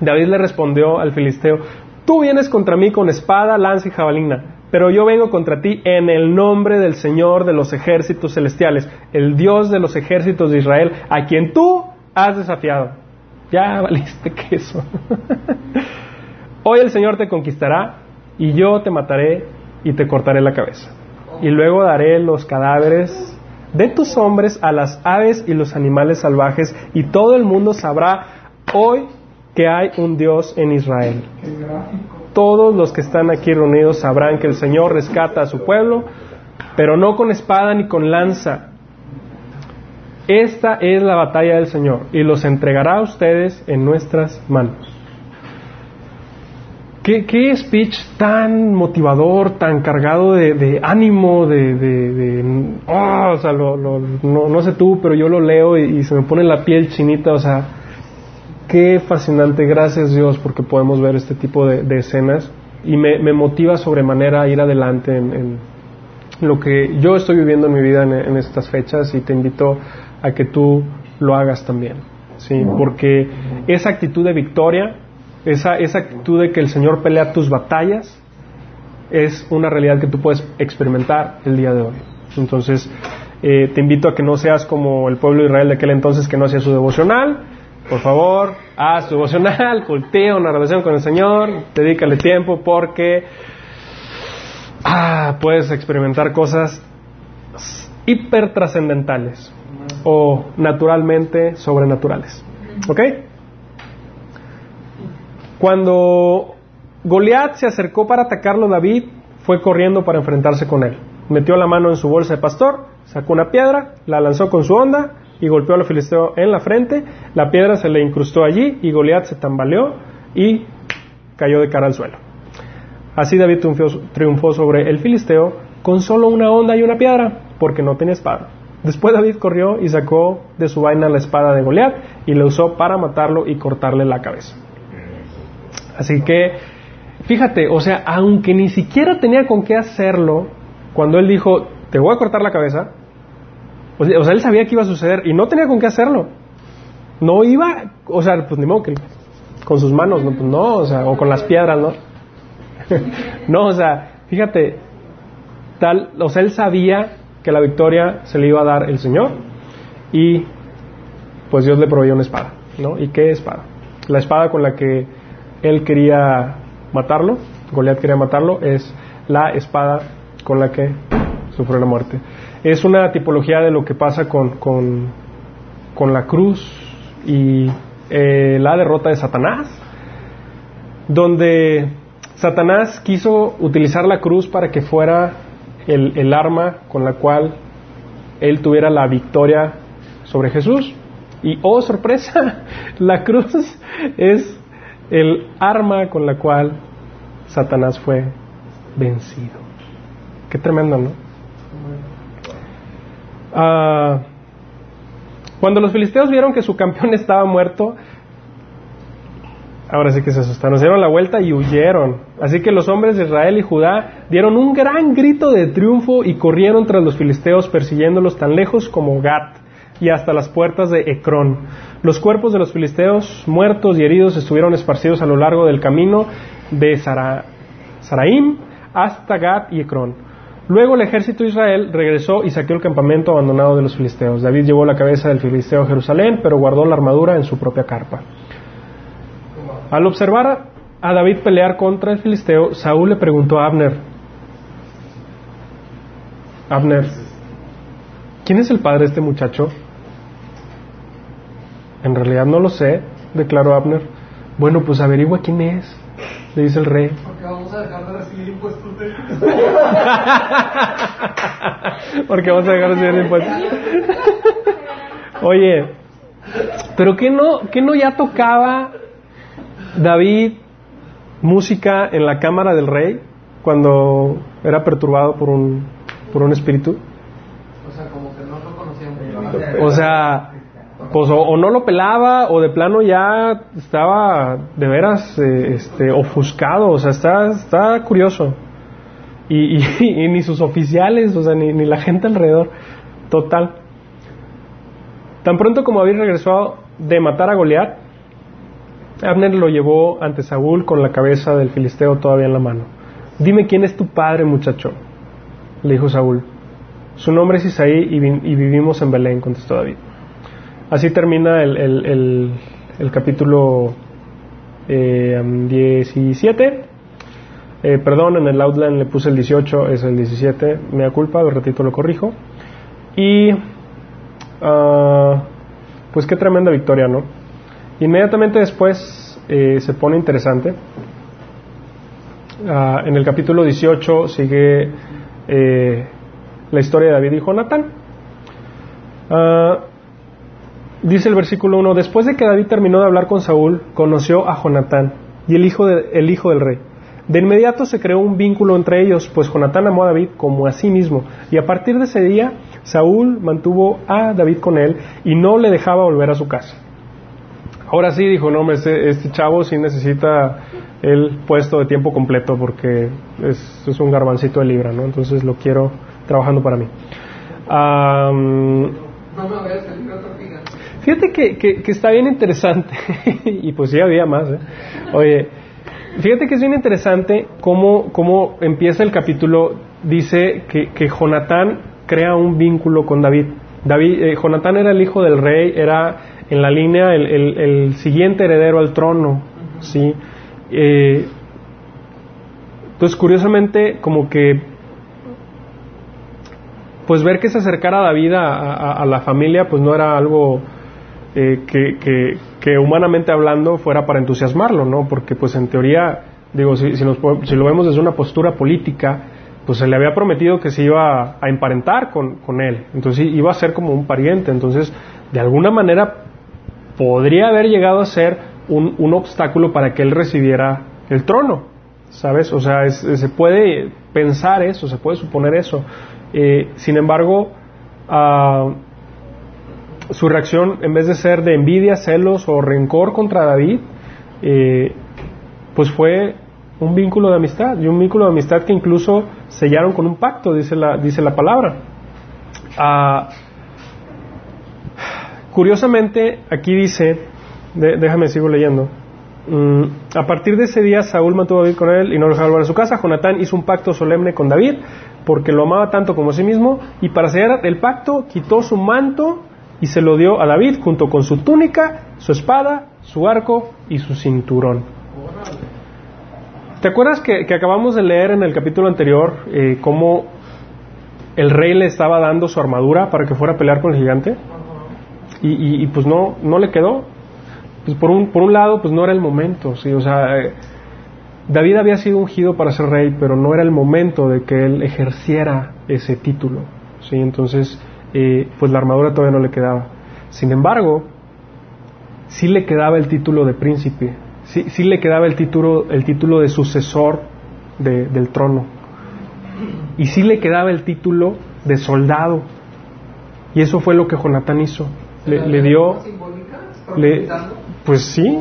David le respondió al filisteo, tú vienes contra mí con espada, lanza y jabalina, pero yo vengo contra ti en el nombre del Señor de los ejércitos celestiales, el Dios de los ejércitos de Israel, a quien tú has desafiado. Ya valiste queso. Hoy el Señor te conquistará y yo te mataré y te cortaré la cabeza y luego daré los cadáveres de tus hombres a las aves y los animales salvajes, y todo el mundo sabrá hoy que hay un Dios en Israel. Todos los que están aquí reunidos sabrán que el Señor rescata a su pueblo, pero no con espada ni con lanza. Esta es la batalla del Señor, y los entregará a ustedes en nuestras manos. ¿Qué, speech tan motivador, tan cargado de, ánimo, de... oh, o sea, no, sé tú, pero yo lo leo y, se me pone la piel chinita, o sea, qué fascinante, gracias Dios, porque podemos ver este tipo de, escenas y me, motiva sobremanera a ir adelante en, lo que yo estoy viviendo en mi vida en, estas fechas y te invito a que tú lo hagas también, ¿sí? Porque esa actitud de victoria esa, esa actitud de que el Señor pelea tus batallas es una realidad que tú puedes experimentar el día de hoy. Entonces, eh, te invito a que no seas como el pueblo de Israel de aquel entonces que no hacía su devocional. Por favor, haz tu devocional, cultiva una relación con el Señor, dedícale tiempo porque ah, puedes experimentar cosas hiper trascendentales o naturalmente sobrenaturales. ¿Ok? Cuando Goliat se acercó para atacarlo, David fue corriendo para enfrentarse con él. Metió la mano en su bolsa de pastor, sacó una piedra, la lanzó con su onda y golpeó al filisteo en la frente. La piedra se le incrustó allí y Goliat se tambaleó y cayó de cara al suelo. Así David triunfó sobre el filisteo con solo una onda y una piedra, porque no tenía espada. Después David corrió y sacó de su vaina la espada de Goliat y la usó para matarlo y cortarle la cabeza. Así que, fíjate, o sea, aunque ni siquiera tenía con qué hacerlo, cuando él dijo, te voy a cortar la cabeza, o sea, él sabía que iba a suceder y no tenía con qué hacerlo. No iba, o sea, pues ni modo que con sus manos, no, pues o sea, o con las piedras, ¿no? no, o sea, fíjate, tal, o sea, él sabía que la victoria se le iba a dar el Señor y pues Dios le proveyó una espada, ¿no? ¿Y qué espada? La espada con la que él quería matarlo, Goliat quería matarlo, es la espada con la que sufrió la muerte. Es una tipología de lo que pasa con, con, la cruz y eh, la derrota de Satanás, donde Satanás quiso utilizar la cruz para que fuera el, el arma con la cual él tuviera la victoria sobre Jesús. Y oh sorpresa, la cruz es el arma con la cual Satanás fue vencido. Qué tremendo, ¿no? Ah, cuando los filisteos vieron que su campeón estaba muerto, ahora sí que se asustaron, se dieron la vuelta y huyeron. Así que los hombres de Israel y Judá dieron un gran grito de triunfo y corrieron tras los filisteos persiguiéndolos tan lejos como Gat y hasta las puertas de Ecrón. Los cuerpos de los filisteos muertos y heridos estuvieron esparcidos a lo largo del camino de Saraim hasta Gat y Ecrón. Luego el ejército de Israel regresó y saqueó el campamento abandonado de los filisteos. David llevó la cabeza del filisteo a Jerusalén, pero guardó la armadura en su propia carpa. Al observar a David pelear contra el filisteo, Saúl le preguntó a Abner, Abner, ¿quién es el padre de este muchacho? En realidad no lo sé, declaró Abner. Bueno, pues averigua quién es, le dice el rey. Porque vamos a dejar de recibir impuestos de... Porque vamos a dejar de recibir impuestos. Oye, pero ¿qué no, qué no ya tocaba David música en la cámara del rey cuando era perturbado por un, por un espíritu? O sea, como que no lo conocían. O sea, pues o, no lo pelaba o de plano ya estaba de veras eh, este, ofuscado, o sea, está, está curioso. Y, ni sus oficiales, o sea, ni, ni la gente alrededor. Total. Tan pronto como David regresó de matar a Goliat, Abner lo llevó ante Saúl con la cabeza del filisteo todavía en la mano. Dime quién es tu padre, muchacho, le dijo Saúl. Su nombre es Isaí y vivimos en Belén, contestó David. Así termina el, el- el- capítulo eh, 17. Eh, perdón, en el Outline le puse el 18, es el 17, me da culpa, de ratito lo corrijo. Y ah, pues qué tremenda victoria, ¿no? Inmediatamente después eh, se pone interesante. Ah, en el capítulo 18 sigue eh, la historia de David y Jonatán. Ah, dice el versículo 1, después de que David terminó de hablar con Saúl, conoció a Jonatán y el hijo, de- el hijo del rey. De inmediato se creó un vínculo entre ellos, pues Jonatán amó a David como a sí mismo, y a partir de ese día Saúl mantuvo a David con él y no le dejaba volver a su casa. Ahora sí, dijo, no, este, este chavo sí necesita el puesto de tiempo completo porque es, es un garbancito de libra, ¿no? Entonces lo quiero trabajando para mí. Am, No me. Fíjate que, que- está bien interesante, y pues sí había más, ¿eh? Oye, fíjate que es bien interesante cómo, cómo empieza el capítulo, dice que, que Jonatán crea un vínculo con David. David eh, Jonatán era el hijo del rey, era en la línea el, el- siguiente heredero al trono, ¿sí? Eh, entonces, curiosamente, como que pues ver que se acercara David a, a- a la familia, pues no era algo eh, que, que- que humanamente hablando fuera para entusiasmarlo, ¿no? Porque pues en teoría, digo, si, si, si lo vemos desde una postura política, pues se le había prometido que se iba a emparentar con, con él, entonces iba a ser como un pariente, entonces de alguna manera podría haber llegado a ser un, un obstáculo para que él recibiera el trono, ¿sabes? O sea, se puede pensar eso, se puede suponer eso. Eh, sin embargo, ah, su reacción, en vez de ser de envidia, celos o rencor contra David, eh, pues fue un vínculo de amistad, y un vínculo de amistad que incluso sellaron con un pacto, dice la, dice la palabra. Ah, curiosamente, aquí dice, déjame sigo leyendo. Mm, a partir de ese día Saúl mantuvo a David con él y no lo dejaba volver a su casa. Jonatán hizo un pacto solemne con David porque lo amaba tanto como a sí mismo y para sellar el pacto quitó su manto y se lo dio a David junto con su túnica, su espada, su arco y su cinturón. ¿Te acuerdas que, que acabamos de leer en el capítulo anterior eh, cómo el rey le estaba dando su armadura para que fuera a pelear con el gigante? Y, y- pues no, no le quedó. Pues por un, por un lado, pues no era el momento, ¿sí? O sea, eh, David había sido ungido para ser rey, pero no era el momento de que él ejerciera ese título, ¿sí? Entonces, eh, pues la armadura todavía no le quedaba. Sin embargo, sí le quedaba el título de príncipe, sí, sí le quedaba el título, el título de sucesor de- del trono, y sí le quedaba el título de soldado. Y eso fue lo que Jonatán hizo. Le, le dio, simbólica? le, pues sí,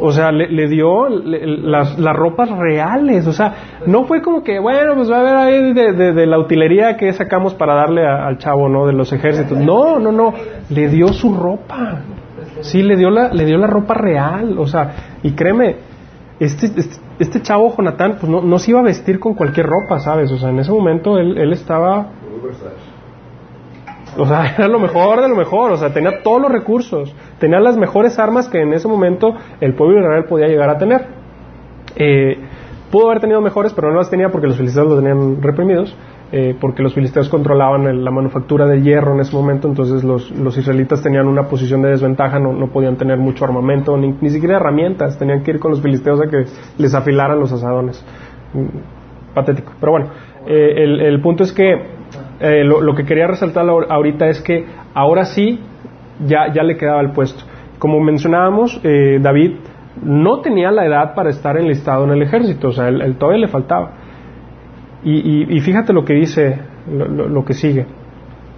o sea, le, le dio le- las, las ropas reales, o sea, no fue como que, bueno, pues va a haber ahí de, de- la utilería que sacamos para darle al chavo, ¿no? De los ejércitos. No, no, no, le dio su ropa. Sí, le dio la, le dio la ropa real, o sea, y créeme, este, este, este chavo Jonatán pues no, no se iba a vestir con cualquier ropa, ¿sabes? O sea, en ese momento él, él estaba o sea, era lo mejor de lo mejor, o sea, tenía todos los recursos, tenía las mejores armas que en ese momento el pueblo de Israel podía llegar a tener. Eh, pudo haber tenido mejores, pero no las tenía porque los filisteos los tenían reprimidos, eh, porque los filisteos controlaban el- la manufactura de hierro en ese momento, entonces los, los israelitas tenían una posición de desventaja, no, no podían tener mucho armamento, ni, ni siquiera herramientas, tenían que ir con los filisteos a que les afilaran los asadones. Mm, Patético, pero bueno, eh, el, el punto es que eh, lo, que quería resaltar ahor- ahorita es que ahora sí ya, ya le quedaba el puesto. Como mencionábamos, eh, David no tenía la edad para estar enlistado en el ejército, o sea, él, todavía le faltaba. Y, fíjate lo que dice, lo que sigue.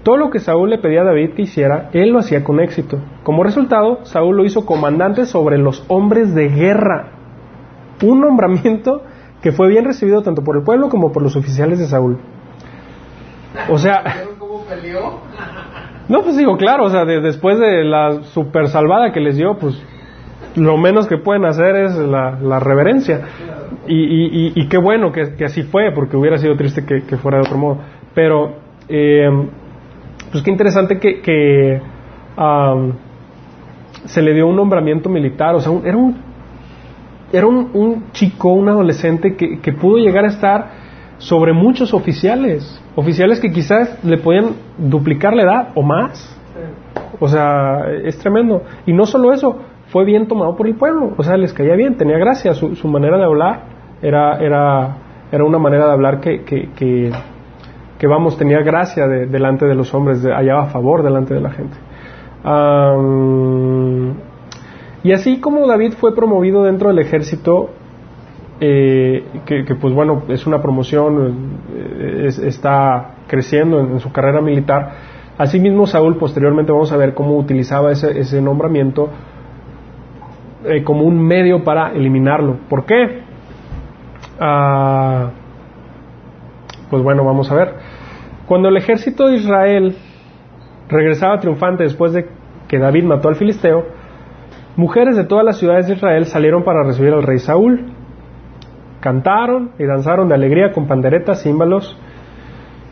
Todo lo que Saúl le pedía a David que hiciera, él lo hacía con éxito. Como resultado, Saúl lo hizo comandante sobre los hombres de guerra. Un nombramiento que fue bien recibido tanto por el pueblo como por los oficiales de Saúl. O sea, ¿Vieron cómo peleó? no, pues digo, claro, o sea, de- después de la super salvada que les dio, pues lo menos que pueden hacer es la, la reverencia. Y, y- y- y qué bueno que, que así fue, porque hubiera sido triste que, que fuera de otro modo. Pero, eh, pues qué interesante que, que, am, se le dio un nombramiento militar, o sea, un- era un, era un, un chico, un adolescente que, que pudo llegar a estar sobre muchos oficiales, oficiales que quizás le podían duplicar la edad o más. O sea, es tremendo. Y no solo eso, fue bien tomado por el pueblo. O sea, les caía bien, tenía gracia. Su, su manera de hablar era, era, era una manera de hablar que, que, que, que, vamos, tenía gracia de- delante de los hombres, de- hallaba favor delante de la gente. Y así como David fue promovido dentro del ejército, eh, que, pues bueno, es una promoción, eh, es- está creciendo en, en su carrera militar. Asimismo, Saúl, posteriormente vamos a ver cómo utilizaba ese, ese nombramiento eh, como un medio para eliminarlo. ¿Por qué? Ah, pues bueno, vamos a ver. Cuando el ejército de Israel regresaba triunfante después de que David mató al filisteo, mujeres de todas las ciudades de Israel salieron para recibir al rey Saúl. Cantaron y danzaron de alegría con panderetas, címbalos.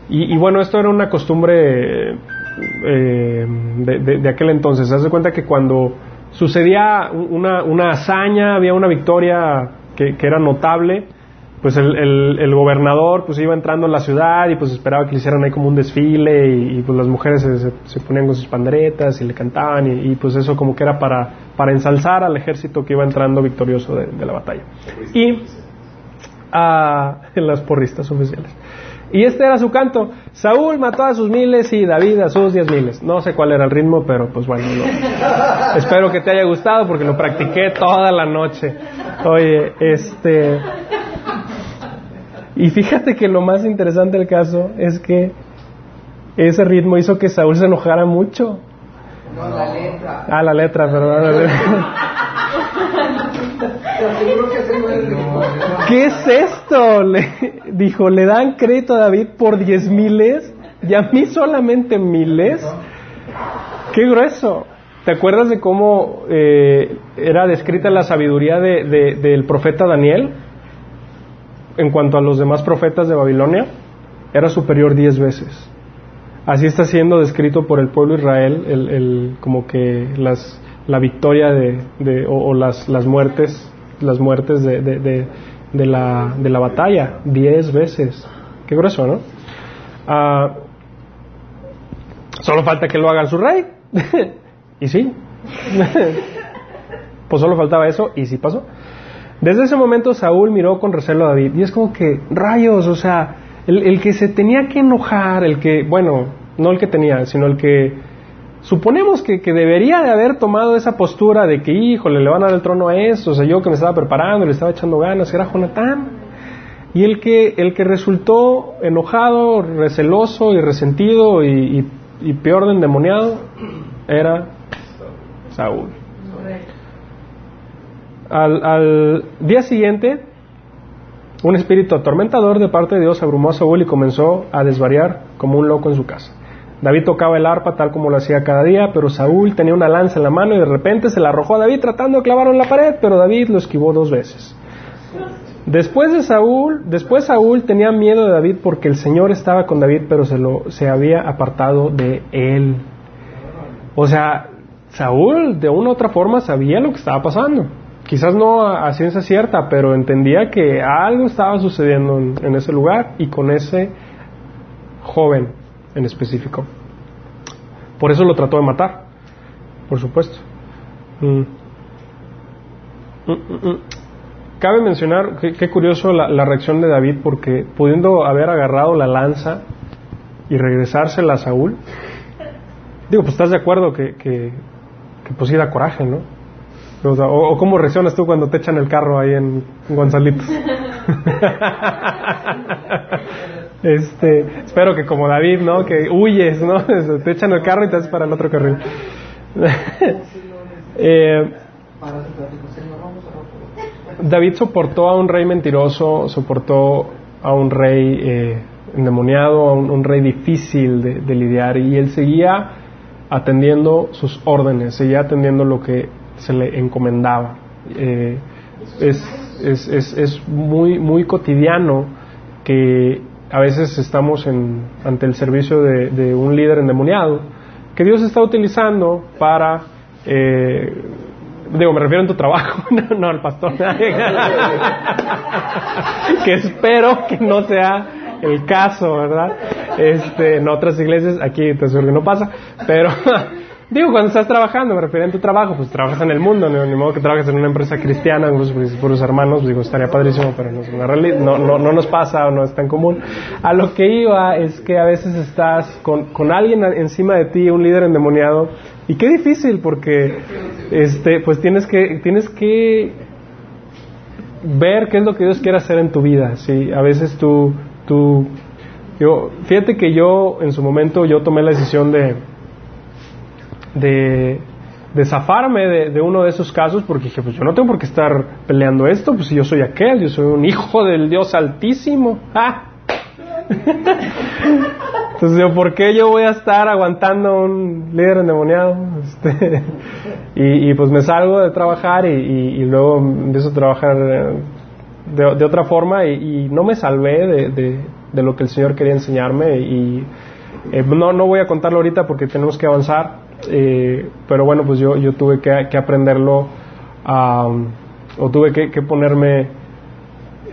Y, y bueno, esto era una costumbre eh, de, aquel entonces. Se hace cuenta que cuando sucedía una, una hazaña, había una victoria que, era notable, pues el, el- gobernador pues iba entrando en la ciudad y pues esperaba que le hicieran ahí como un desfile y, pues las mujeres se, se- se ponían con sus panderetas y le cantaban y, y, pues eso como que era para, para ensalzar al ejército que iba entrando victorioso de, de la batalla. Y a en las porristas oficiales. Y este era su canto. Saúl mató a sus miles y David a sus diez miles. No sé cuál era el ritmo, pero pues bueno. lo- espero que te haya gustado porque lo practiqué toda la noche. Oye, este... Y fíjate que lo más interesante del caso es que ese ritmo hizo que Saúl se enojara mucho. No, la letra. Ah, la letra, perdón. Te aseguro ¿Qué es esto? Le dijo, le dan crédito a David por diez miles y a mí solamente miles. Qué grueso. ¿Te acuerdas de cómo eh, era descrita la sabiduría de- de- del profeta Daniel en cuanto a los demás profetas de Babilonia? Era superior diez veces. Así está siendo descrito por el pueblo Israel, el, como que las, la victoria de- o, o las, las muertes, las muertes de, de- la, de la batalla, diez veces. Qué grueso, ¿no? Ah, solo falta que lo haga su rey. y sí. pues solo faltaba eso y sí pasó. Desde ese momento Saúl miró con recelo a David y es como que, rayos, o sea, el, el que se tenía que enojar, el que, bueno, no el que tenía, sino el que suponemos que, que debería de haber tomado esa postura de que, híjole, le van a dar el trono a esto, o sea, yo que me estaba preparando, le estaba echando ganas, era Jonatán. Y el que, el que resultó enojado, receloso y resentido y peor de endemoniado era Saúl. Al, al día siguiente, un espíritu atormentador de parte de Dios abrumó a Saúl y comenzó a desvariar como un loco en su casa. David tocaba el arpa tal como lo hacía cada día, pero Saúl tenía una lanza en la mano y de repente se la arrojó a David tratando de clavarlo en la pared, pero David lo esquivó dos veces. Después de Saúl, después Saúl tenía miedo de David porque el Señor estaba con David, pero se lo se había apartado de él. O sea, Saúl de una u otra forma sabía lo que estaba pasando. Quizás no a, ciencia cierta, pero entendía que algo estaba sucediendo en, en ese lugar y con ese joven en específico. Por eso lo trató de matar, por supuesto. Mm. Mm, mm. Cabe mencionar, qué, curioso la, reacción de David, porque pudiendo haber agarrado la lanza y regresársela a Saúl, digo, pues estás de acuerdo que, que, pues sí coraje, ¿no? O cómo reaccionas tú cuando te echan el carro ahí en Gonzalitos. este, espero que como David, ¿no? Que huyes, ¿no? Te echan el carro y te vas para el otro carril. eh, David soportó a un rey mentiroso, soportó a un rey eh, endemoniado, a un, rey difícil de, de, lidiar y él seguía atendiendo sus órdenes, seguía atendiendo lo que se le encomendaba. Eh, es, es, es, es, muy, muy cotidiano que a veces estamos en, ante el servicio de, de, un líder endemoniado que Dios está utilizando para eh, digo, me refiero en tu trabajo, no, no al pastor. que espero que no sea el caso, ¿verdad? Este, en otras iglesias, aquí te que no pasa, pero digo, cuando estás trabajando, me refiero en tu trabajo, pues trabajas en el mundo, no, ni modo que trabajes en una empresa cristiana, pues, por los hermanos, digo, estaría padrísimo, pero no, no, no, no nos pasa o no es tan común. A lo que iba es que a veces estás con, con alguien encima de ti, un líder endemoniado, y qué difícil porque este pues tienes que tienes que ver qué es lo que Dios quiere hacer en tu vida, sí, a veces tú tú yo fíjate que yo en su momento yo tomé la decisión de de, de zafarme de, uno de esos casos porque dije, pues yo no tengo por qué estar peleando esto, pues si yo soy aquel, yo soy un hijo del Dios altísimo. ¡Ah! Entonces, yo, ¿por qué yo voy a estar aguantando un líder endemoniado? Este, y, pues me salgo de trabajar y, luego empiezo a trabajar de, de otra forma y, no me salvé de, lo que el Señor quería enseñarme y eh, no, no voy a contarlo ahorita porque tenemos que avanzar, eh, pero bueno, pues yo, yo tuve que, aprenderlo um, o tuve que, que ponerme,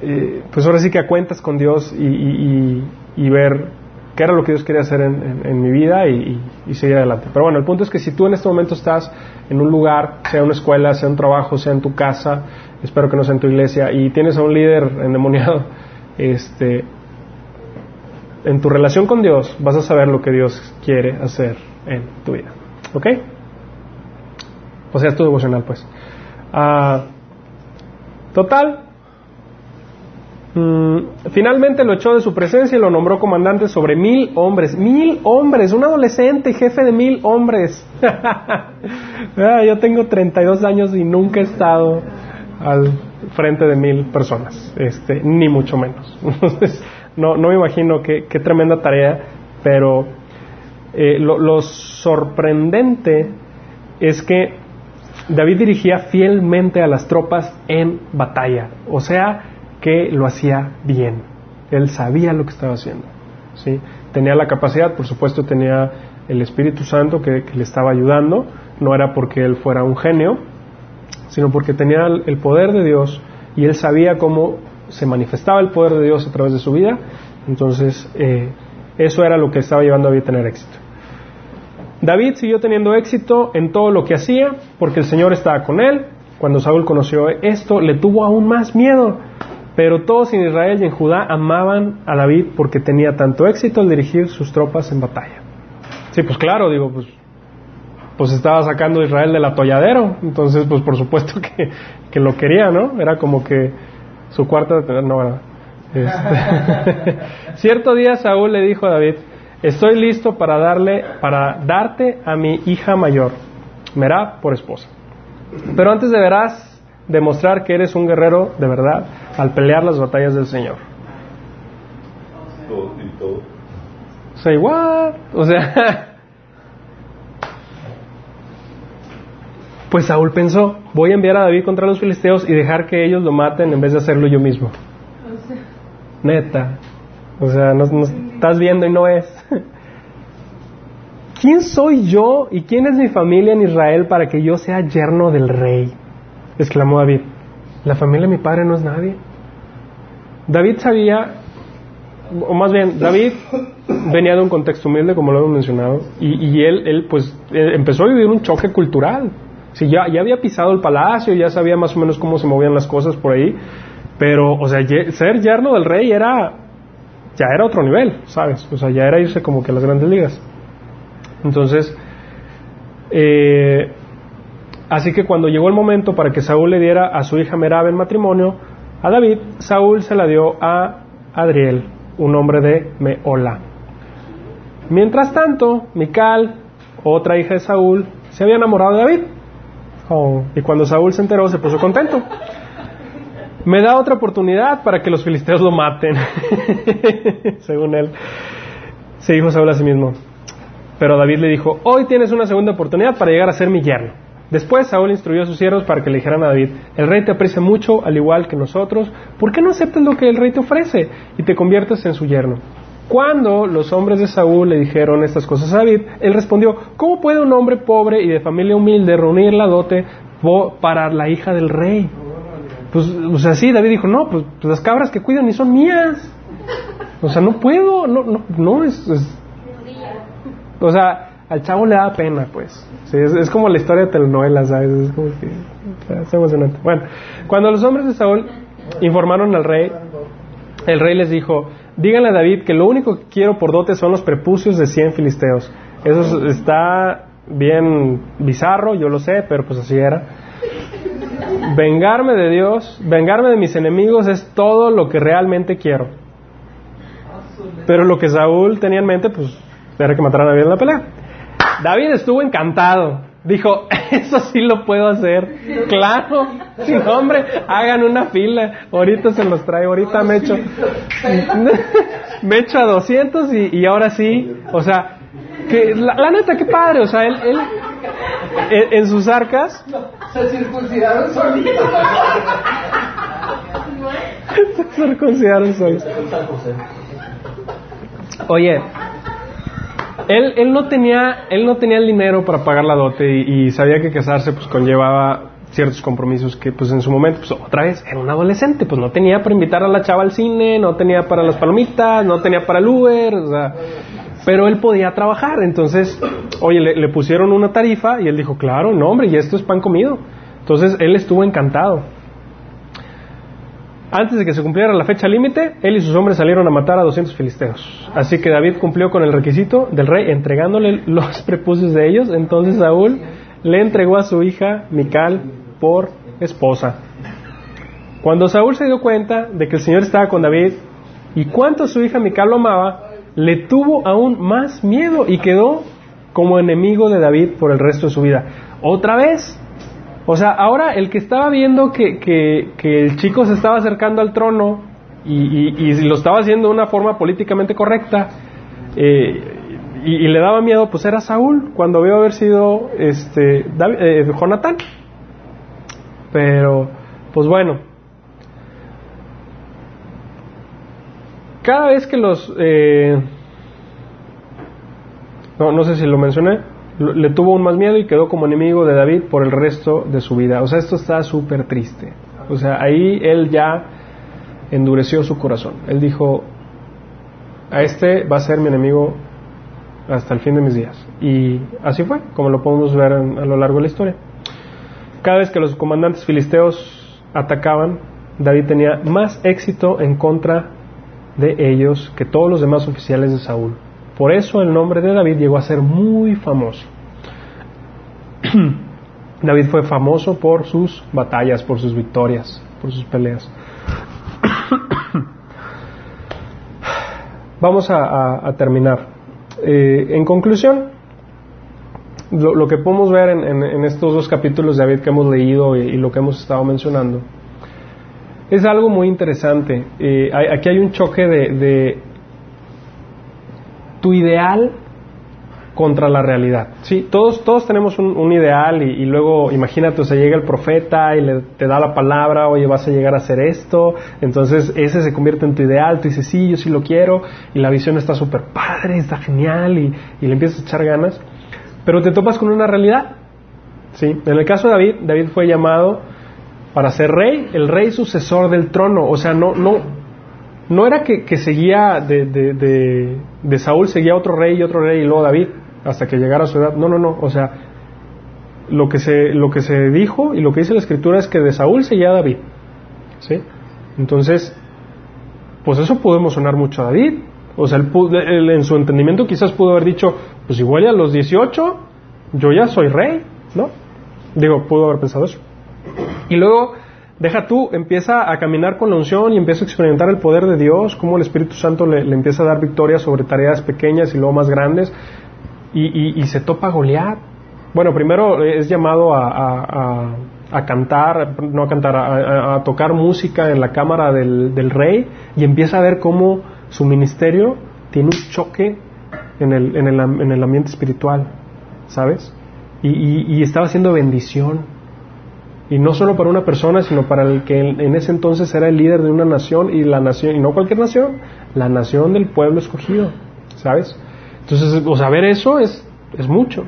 eh, pues ahora sí que a cuentas con Dios y, y, y, ver qué era lo que Dios quería hacer en, en, en mi vida y, seguir adelante. Pero bueno, el punto es que si tú en este momento estás en un lugar, sea una escuela, sea un trabajo, sea en tu casa, espero que no sea en tu iglesia, y tienes a un líder endemoniado, este, en tu relación con Dios vas a saber lo que Dios quiere hacer en tu vida. ¿Ok? O sea, es tu devocional, pues. Uh, total. Mm, finalmente lo echó de su presencia y lo nombró comandante sobre mil hombres. Mil hombres, un adolescente, jefe de mil hombres. ah, yo tengo 32 años y nunca he estado al frente de mil personas, este, ni mucho menos. Entonces, no, no me imagino qué, qué tremenda tarea, pero eh, lo, sorprendente es que David dirigía fielmente a las tropas en batalla, o sea que lo hacía bien, él sabía lo que estaba haciendo, ¿sí? tenía la capacidad, por supuesto tenía el Espíritu Santo que, que le estaba ayudando, no era porque él fuera un genio, sino porque tenía el poder de Dios y él sabía cómo se manifestaba el poder de Dios a través de su vida, entonces eh, eso era lo que estaba llevando a David a tener éxito. David siguió teniendo éxito en todo lo que hacía porque el Señor estaba con él. Cuando Saúl conoció esto, le tuvo aún más miedo. Pero todos en Israel y en Judá amaban a David porque tenía tanto éxito al dirigir sus tropas en batalla. Sí, pues claro, digo, pues, pues estaba sacando a Israel del atolladero. Entonces, pues por supuesto que, lo quería, ¿no? Era como que su cuarta... No. Este, cierto día Saúl le dijo a David, estoy listo para darle, para darte a mi hija mayor, Merab, por esposa. Pero antes deberás demostrar que eres un guerrero de verdad al pelear las batallas del Señor. Todo, y todo. Say what? O sea, Pues Saúl pensó, voy a enviar a David contra los filisteos y dejar que ellos lo maten en vez de hacerlo yo mismo. Neta. O sea, nos, nos estás viendo y no es. ¿Quién soy yo y quién es mi familia en Israel para que yo sea yerno del rey? exclamó David. La familia de mi padre no es nadie. David sabía, o más bien, David venía de un contexto humilde, como lo hemos mencionado, y, él, pues, empezó a vivir un choque cultural. Sí, ya, ya había pisado el palacio, ya sabía más o menos cómo se movían las cosas por ahí, pero, o sea, ser yerno del rey era, ya era otro nivel, ¿sabes? O sea, ya era irse como que a las grandes ligas. Entonces, eh, así que cuando llegó el momento para que Saúl le diera a su hija Merab en matrimonio a David, Saúl se la dio a Adriel, un hombre de Meola. Mientras tanto, Mical, otra hija de Saúl, se había enamorado de David. Oh, y cuando Saúl se enteró, se puso contento. Me da otra oportunidad para que los filisteos lo maten, según él. Se dijo Saúl a sí mismo. Pero David le dijo, hoy tienes una segunda oportunidad para llegar a ser mi yerno. Después Saúl instruyó a sus siervos para que le dijeran a David, el rey te aprecia mucho, al igual que nosotros, ¿por qué no aceptas lo que el rey te ofrece y te conviertes en su yerno? Cuando los hombres de Saúl le dijeron estas cosas a David, él respondió, ¿cómo puede un hombre pobre y de familia humilde reunir la dote para la hija del rey? Pues, o sea, sí, David dijo, no, pues, las cabras que cuidan ni son mías. O sea, no puedo, no, no, no, es, o sea, al chavo le da pena, pues. Sí, es, como la historia de telenovelas, ¿sabes? Es como que, es emocionante. Bueno, cuando los hombres de Saúl informaron al rey, el rey les dijo, díganle a David que lo único que quiero por dote son los prepucios de 100 filisteos. Eso es- está bien bizarro, yo lo sé, pero pues así era. Vengarme de Dios, vengarme de mis enemigos es todo lo que realmente quiero. Pero lo que Saúl tenía en mente, pues, era que mataran a David en la pelea. David estuvo encantado. Dijo, eso sí lo puedo hacer. Claro, sin hombre, hagan una fila. Ahorita se los traigo, ahorita me echo. me a 200 y, y ahora sí. O sea, que la, la neta, qué padre. O sea, él, él en, en sus arcas, Se circuncidaron solitos. se circuncidaron solos. Oye, él, él no tenía él no tenía el dinero para pagar la dote y, y sabía que casarse pues conllevaba ciertos compromisos que pues en su momento pues otra vez era un adolescente pues no tenía para invitar a la chava al cine no tenía para las palomitas no tenía para el Uber o sea pero él podía trabajar entonces oye le, pusieron una tarifa y él dijo claro no hombre y esto es pan comido entonces él estuvo encantado antes de que se cumpliera la fecha límite, él y sus hombres salieron a matar a 200 filisteos. Así que David cumplió con el requisito del rey entregándole los prepucios de ellos. Entonces Saúl le entregó a su hija Mical por esposa. Cuando Saúl se dio cuenta de que el Señor estaba con David y cuánto su hija Mical lo amaba, le tuvo aún más miedo y quedó como enemigo de David por el resto de su vida. Otra vez, o sea, ahora el que estaba viendo que, el chico se estaba acercando al trono y, lo estaba haciendo de una forma políticamente correcta eh, y, le daba miedo, pues era Saúl, cuando vio haber sido este, eh, Jonatán. Pero, pues bueno, cada vez que los... eh, no, no sé si lo mencioné, le tuvo aún más miedo y quedó como enemigo de David por el resto de su vida. O sea, esto está súper triste. O sea, ahí él ya endureció su corazón. Él dijo, a este va a ser mi enemigo hasta el fin de mis días. Y así fue, como lo podemos ver a lo largo de la historia. Cada vez que los comandantes filisteos atacaban, David tenía más éxito en contra de ellos que todos los demás oficiales de Saúl. Por eso el nombre de David llegó a ser muy famoso. David fue famoso por sus batallas, por sus victorias, por sus peleas. Vamos a, terminar. Eh, en conclusión, lo, que podemos ver en, estos dos capítulos de David que hemos leído y lo que hemos estado mencionando es algo muy interesante. Eh, aquí hay un choque de, de tu ideal contra la realidad. Sí, todos, todos tenemos un, ideal y, luego imagínate, o sea, llega el profeta y le, te da la palabra, oye, vas a llegar a hacer esto, entonces ese se convierte en tu ideal, tú dices, sí, yo sí lo quiero, y la visión está súper padre, está genial, y, y le empiezas a echar ganas, pero te topas con una realidad. Sí, en el caso de David, David fue llamado para ser rey, el rey sucesor del trono, o sea, no, no, no era que, seguía de, de, de Saúl, seguía otro rey y otro rey y luego David hasta que llegara a su edad. No, no, no. O sea, lo que se, lo que se dijo y lo que dice la escritura es que de Saúl seguía David. ¿Sí? Entonces, pues eso pudo emocionar mucho a David. O sea, él, en su entendimiento quizás pudo haber dicho, pues igual ya a los 18 yo ya soy rey, ¿no? Digo, pudo haber pensado eso. Y luego, deja tú, empieza a caminar con la unción y empieza a experimentar el poder de Dios, cómo el Espíritu Santo le, empieza a dar victoria sobre tareas pequeñas y luego más grandes y, se topa Goliat. Bueno, primero es llamado a, cantar, no a cantar, a, tocar música en la cámara del, rey y empieza a ver cómo su ministerio tiene un choque en el, en el, en el ambiente espiritual, ¿sabes? Y, estaba haciendo bendición. Y no solo para una persona, sino para el que en, ese entonces era el líder de una nación y la nación, y no cualquier nación, la nación del pueblo escogido, ¿sabes? Entonces, o sea, ver eso es, es mucho.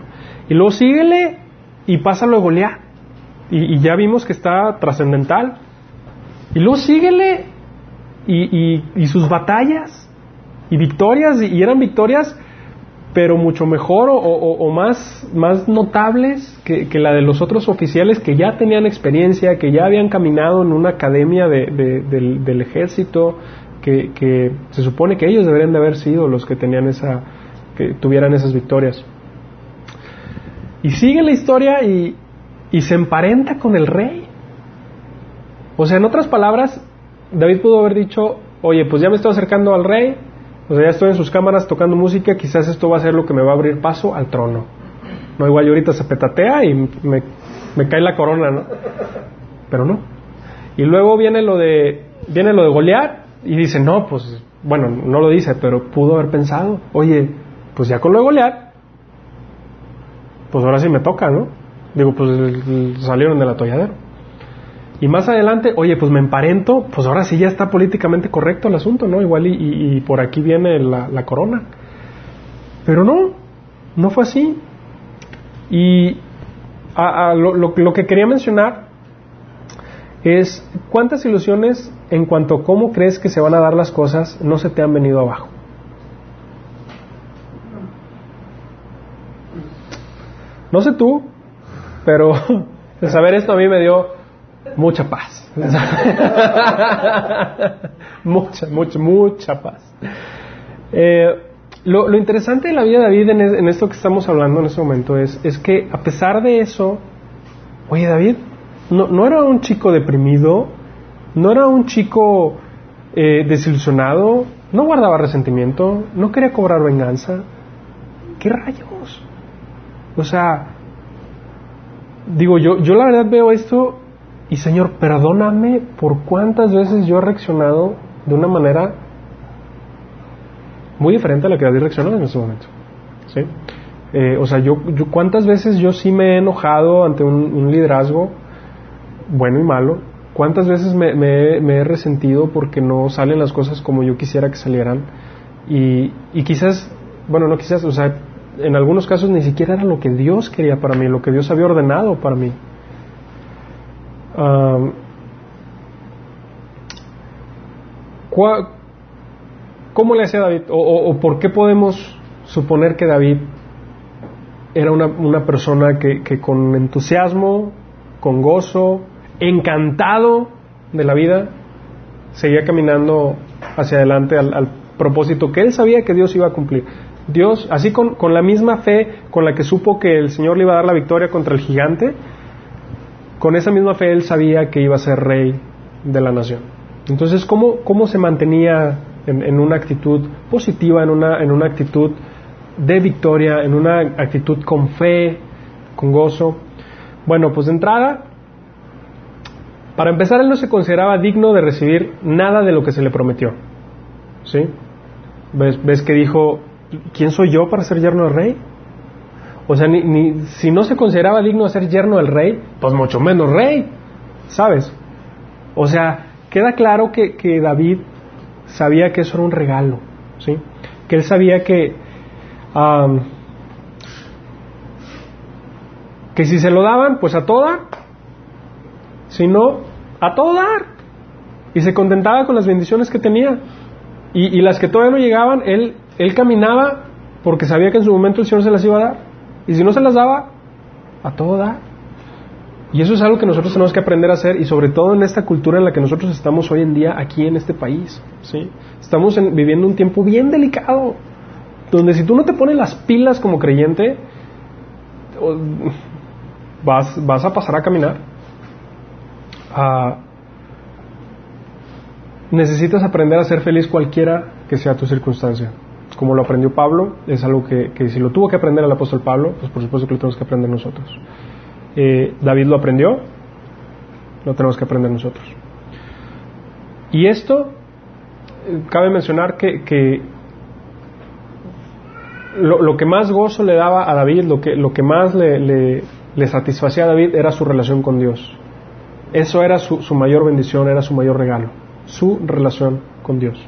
Y luego síguele y pásalo a Goliat. Y, ya vimos que está trascendental. Y luego síguele y, y, sus batallas y victorias, y, eran victorias, pero mucho mejor o, más, más notables que, que, la de los otros oficiales que ya tenían experiencia, que ya habían caminado en una academia de, del, del, ejército, que, que se supone que ellos deberían de haber sido los que tenían esa que tuvieran esas victorias. Y sigue la historia y, y se emparenta con el rey. O sea, en otras palabras, David pudo haber dicho, oye, pues ya me estoy acercando al rey, o sea, ya estoy en sus cámaras tocando música, quizás esto va a ser lo que me va a abrir paso al trono. No, igual y ahorita se petatea y me, me cae la corona, ¿no? Pero no. Y luego viene lo de, viene lo de Goliat y dice, no, pues, bueno, no lo dice, pero pudo haber pensado, oye, pues ya con lo de Goliat, pues ahora sí me toca, ¿no? Digo, pues salieron del atolladero. Y más adelante, oye, pues me emparento, pues ahora sí ya está políticamente correcto el asunto, ¿no? Igual y, por aquí viene la, corona. Pero no, no fue así. Y lo, lo, que quería mencionar es cuántas ilusiones en cuanto a cómo crees que se van a dar las cosas no se te han venido abajo. No sé tú, pero saber esto a mí me dio mucha paz. mucha, mucha, mucha paz. Eh, lo, interesante de la vida de David en, esto que estamos hablando en este momento es, es que a pesar de eso, oye David, no, no era un chico deprimido, no era un chico eh, desilusionado, no guardaba resentimiento, no quería cobrar venganza. ¿Qué rayos? O sea, digo, yo, yo la verdad veo esto y Señor, perdóname por cuántas veces yo he reaccionado de una manera muy diferente a la que David reaccionó en ese momento. ¿sí? Eh, o sea, yo, yo cuántas veces yo sí me he enojado ante un, liderazgo, bueno y malo, cuántas veces me, me, he resentido porque no salen las cosas como yo quisiera que salieran. Y, y quizás, bueno, no quizás, o sea, en algunos casos ni siquiera era lo que Dios quería para mí, lo que Dios había ordenado para mí. ¿Cómo le hacía David? O, por qué podemos suponer que David era una, persona que, con entusiasmo, con gozo, encantado de la vida, seguía caminando hacia adelante al, al propósito que él sabía que Dios iba a cumplir? Dios, así con, con, la misma fe con la que supo que el Señor le iba a dar la victoria contra el gigante, con esa misma fe él sabía que iba a ser rey de la nación. Entonces, ¿cómo, cómo se mantenía en, una actitud positiva, en una, en una actitud de victoria, en una actitud con fe, con gozo? Bueno, pues de entrada, para empezar, él no se consideraba digno de recibir nada de lo que se le prometió. ¿Sí? ¿Ves, ves que dijo, ¿quién soy yo para ser yerno del rey? O sea, ni, ni, si no se consideraba digno de ser yerno del rey, pues mucho menos rey, ¿sabes? O sea, queda claro que, que David sabía que eso era un regalo, ¿sí? Que él sabía que, que si se lo daban, pues a toda, si no, a todo dar. Y se contentaba con las bendiciones que tenía. Y, y las que todavía no llegaban, él, él caminaba porque sabía que en su momento el Señor se las iba a dar. Y si no se las daba, a todo dar. Y eso es algo que nosotros tenemos que aprender a hacer y sobre todo en esta cultura en la que nosotros estamos hoy en día aquí en este país. ¿sí? Estamos en, viviendo un tiempo bien delicado, donde si tú no te pones las pilas como creyente, vas, vas a pasar a caminar. Uh, necesitas aprender a ser feliz cualquiera que sea tu circunstancia. Como lo aprendió Pablo, es algo que, si lo tuvo que aprender el apóstol Pablo, pues por supuesto que lo tenemos que aprender nosotros. Eh, David lo aprendió, lo tenemos que aprender nosotros. Y esto, eh, cabe mencionar que, lo, que más gozo le daba a David, lo que, lo que más le, satisfacía a David era su relación con Dios. Eso era su, mayor bendición, era su mayor regalo, su relación con Dios.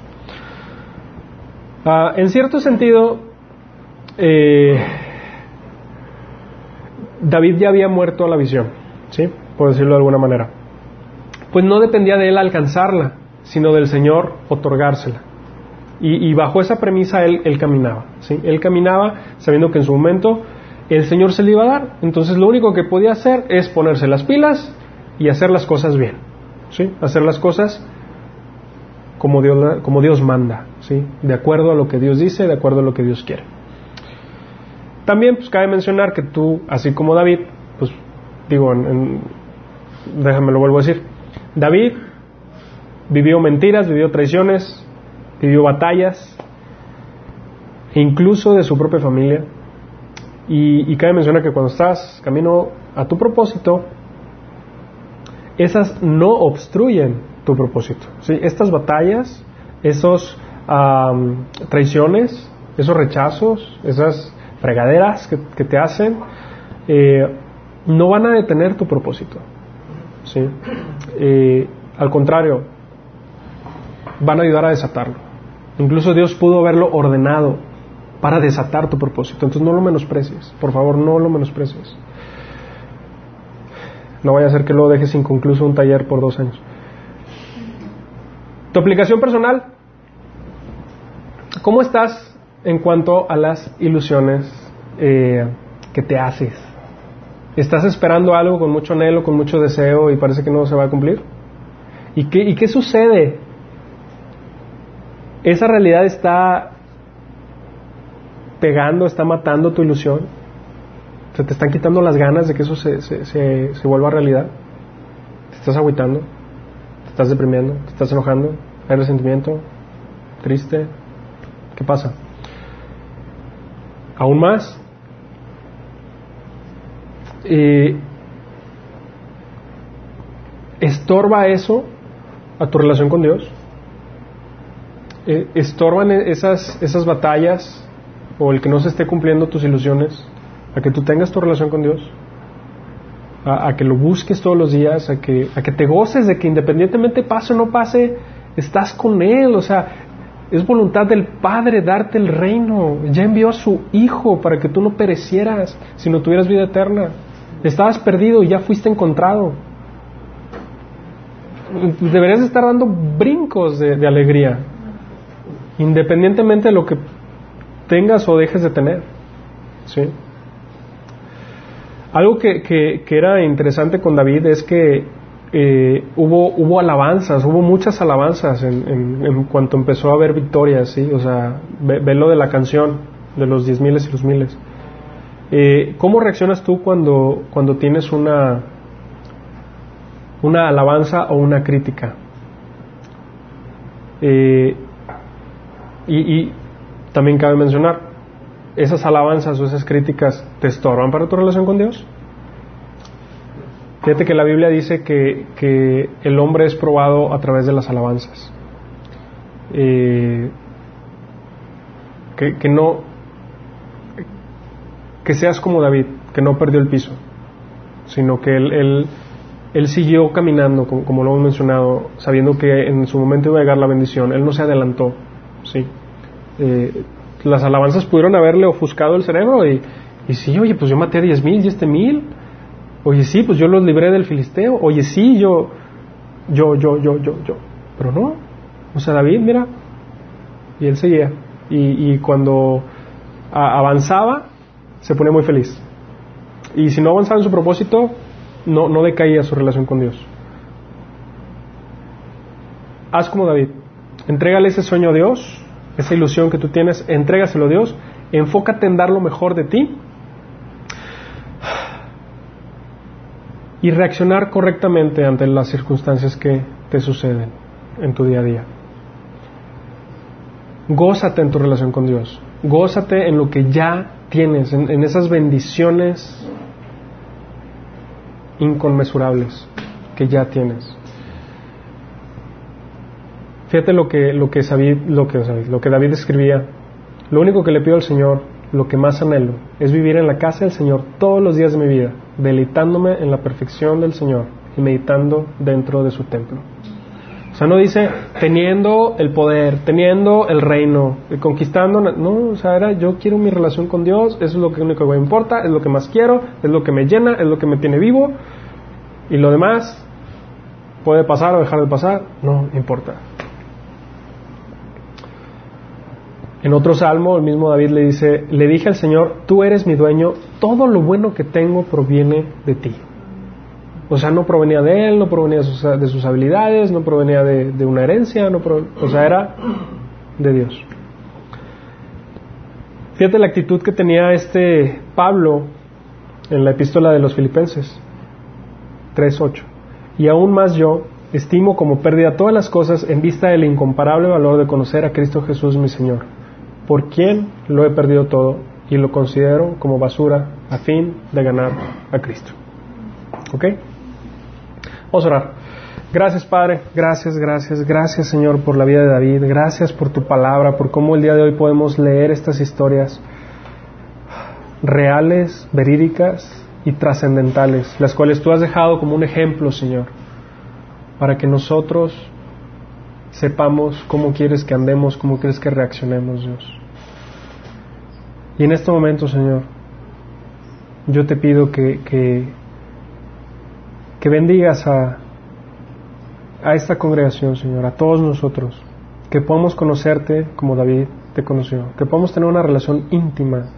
Uh, en cierto sentido, eh, David ya había muerto a la visión, ¿sí? Por decirlo de alguna manera. Pues no dependía de él alcanzarla, sino del Señor otorgársela. Y, bajo esa premisa él, caminaba, ¿sí? Él caminaba sabiendo que en su momento el Señor se le iba a dar. Entonces lo único que podía hacer es ponerse las pilas y hacer las cosas bien, ¿sí? Hacer las cosas como Dios manda, ¿sí? De acuerdo a lo que Dios dice, de acuerdo a lo que Dios quiere. También pues cabe mencionar que tú, así como David, pues digo, en, déjame lo vuelvo a decir, David vivió mentiras, vivió traiciones, vivió batallas, incluso de su propia familia. Y, y cabe mencionar que cuando estás camino a tu propósito, esas no obstruyen tu propósito. ¿sí? Estas batallas, esos traiciones, esos rechazos, esas fregaderas que, te hacen, eh, no van a detener tu propósito. ¿sí? Eh, al contrario, van a ayudar a desatarlo. Incluso Dios pudo haberlo ordenado para desatar tu propósito. Entonces no lo menosprecies. Por favor, no lo menosprecies. No vaya a ser que lo dejes inconcluso un taller por dos años. Tu aplicación personal. ¿Cómo estás en cuanto a las ilusiones eh, que te haces. ¿Estás esperando algo con mucho anhelo, con mucho deseo y parece que no se va a cumplir? ¿Y qué, sucede? ¿Esa realidad está pegando, está matando tu ilusión? ¿Se te están quitando las ganas de que eso se, se, se, se vuelva realidad? ¿Te estás agüitando? ¿Te estás deprimiendo? ¿Te estás enojando? ¿Hay resentimiento? ¿Triste? ¿Qué pasa? aún más. Eh, ¿Estorba eso a tu relación con Dios? Eh, ¿Estorban esas, esas batallas o el que no se esté cumpliendo tus ilusiones a que tú tengas tu relación con Dios? A, a, que lo busques todos los días, a que, a que te goces de que independientemente pase o no pase, estás con Él. O sea, es voluntad del Padre darte el reino. Ya envió a su Hijo para que tú no perecieras, sino tuvieras vida eterna. Estabas perdido y ya fuiste encontrado. Deberías estar dando brincos de, alegría, independientemente de lo que tengas o dejes de tener. ¿Sí? Algo que, que era interesante con David es que eh, hubo, hubo alabanzas, hubo muchas alabanzas en, cuanto empezó a haber victorias, ¿sí? O sea, ve, lo de la canción, de los diez miles y los miles. Eh, ¿Cómo reaccionas tú cuando, tienes una, una alabanza o una crítica? Eh, y también cabe mencionar, ¿esas alabanzas o esas críticas te estorban para tu relación con Dios? Fíjate que la Biblia dice que, que, el hombre es probado a través de las alabanzas. Eh, que, que, no. que seas como David, que no perdió el piso, sino que él, él, siguió caminando, como, lo hemos mencionado, sabiendo que en su momento iba a llegar la bendición, él no se adelantó, ¿sí? Eh, las alabanzas pudieron haberle ofuscado el cerebro y, y sí, oye, pues yo maté a diez mil y este mil, oye, sí, pues yo los libré del filisteo, oye, sí, yo, yo, yo, yo, yo, yo, pero no, o sea, David, mira, y él seguía, y, y cuando avanzaba, se ponía muy feliz. Y si no avanzaba en su propósito, no, no decaía su relación con Dios. Haz como David. Entrégale ese sueño a Dios, esa ilusión que tú tienes, entrégaselo a Dios, enfócate en dar lo mejor de ti y reaccionar correctamente ante las circunstancias que te suceden en tu día a día. Gózate en tu relación con Dios, gózate en lo que ya tienes, en, esas bendiciones inconmensurables que ya tienes. Fíjate lo que, lo que, lo, que, lo que David escribía. Lo único que le pido al Señor, lo que más anhelo, es vivir en la casa del Señor todos los días de mi vida, deleitándome en la perfección del Señor y meditando dentro de su templo sea, no dice teniendo el poder, teniendo el reino, conquistando, no, o sea, era yo quiero mi relación con Dios, eso es lo que único que me importa, es lo que más quiero, es lo que me llena, es lo que me tiene vivo, y lo demás puede pasar o dejar de pasar, no importa. En otro salmo, el mismo David le dice, le dije al Señor, tú eres mi dueño, todo lo bueno que tengo proviene de ti. O sea, no provenía de él, no provenía de sus, habilidades, no provenía de, una herencia, no o sea, era de Dios. Fíjate la actitud que tenía este Pablo en la epístola de los Filipenses 3.8. Y aún más yo estimo como pérdida todas las cosas en vista del incomparable valor de conocer a Cristo Jesús mi Señor, por quien lo he perdido todo y lo considero como basura a fin de ganar a Cristo. ¿Ok? Vamos a orar. Gracias Padre, gracias, gracias, gracias Señor por la vida de David, gracias por tu palabra, por cómo el día de hoy podemos leer estas historias reales, verídicas y trascendentales, las cuales tú has dejado como un ejemplo, Señor, para que nosotros sepamos cómo quieres que andemos, cómo quieres que reaccionemos, Dios. Y en este momento, Señor, yo te pido que, que que bendigas a, a esta congregación, Señor, a todos nosotros, que podamos conocerte como David te conoció, que podamos tener una relación íntima,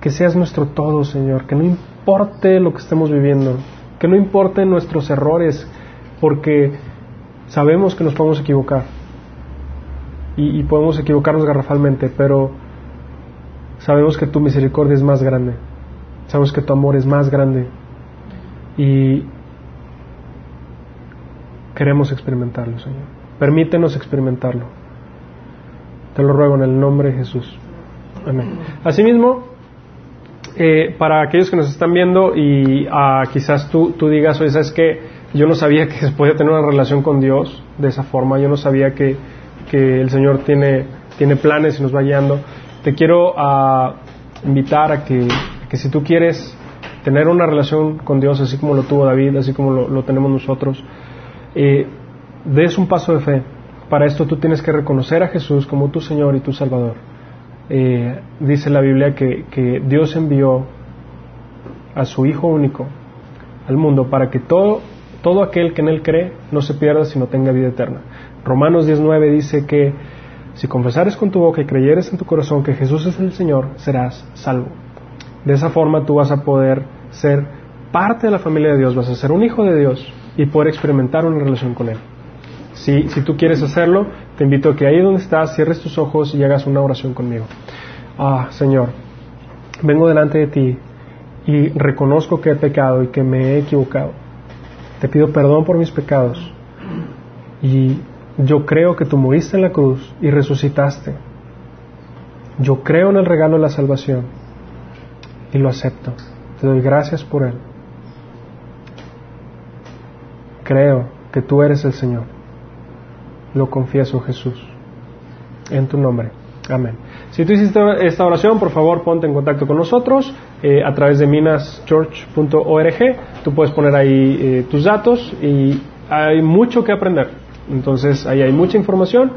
que seas nuestro todo, Señor, que no importe lo que estemos viviendo, que no importen nuestros errores, porque sabemos que nos podemos equivocar y, y podemos equivocarnos garrafalmente, pero sabemos que tu misericordia es más grande, sabemos que tu amor es más grande y, Queremos experimentarlo, Señor. Permítenos experimentarlo. Te lo ruego en el nombre de Jesús. Amén. Asimismo, eh, para aquellos que nos están viendo y ah, quizás tú, tú digas, oye, ¿sabes que Yo no sabía que se podía tener una relación con Dios de esa forma, yo no sabía que, que el Señor tiene, tiene planes y nos va guiando. Te quiero ah, invitar a que, que, si tú quieres tener una relación con Dios así como lo tuvo David, así como lo, lo tenemos nosotros, eh, des un paso de fe. Para esto tú tienes que reconocer a Jesús como tu Señor y tu Salvador. Eh, dice la Biblia que, que, Dios envió a su Hijo único al mundo para que todo, todo aquel que en Él cree no se pierda sino tenga vida eterna. Romanos 19 dice que si confesares con tu boca y creyeres en tu corazón que Jesús es el Señor, serás salvo. De esa forma tú vas a poder ser parte de la familia de Dios, vas a ser un hijo de Dios y poder experimentar una relación con Él. Si, si tú quieres hacerlo, te invito a que ahí donde estás cierres tus ojos y hagas una oración conmigo. Ah, Señor, vengo delante de ti y reconozco que he pecado y que me he equivocado. Te pido perdón por mis pecados y yo creo que tú moriste en la cruz y resucitaste. Yo creo en el regalo de la salvación y lo acepto. Te doy gracias por él. Creo que tú eres el Señor. Lo confieso, Jesús. En tu nombre. Amén. Si tú hiciste esta oración, por favor ponte en contacto con nosotros eh, a través de minaschurch.org. Tú puedes poner ahí eh, tus datos y hay mucho que aprender. Entonces ahí hay mucha información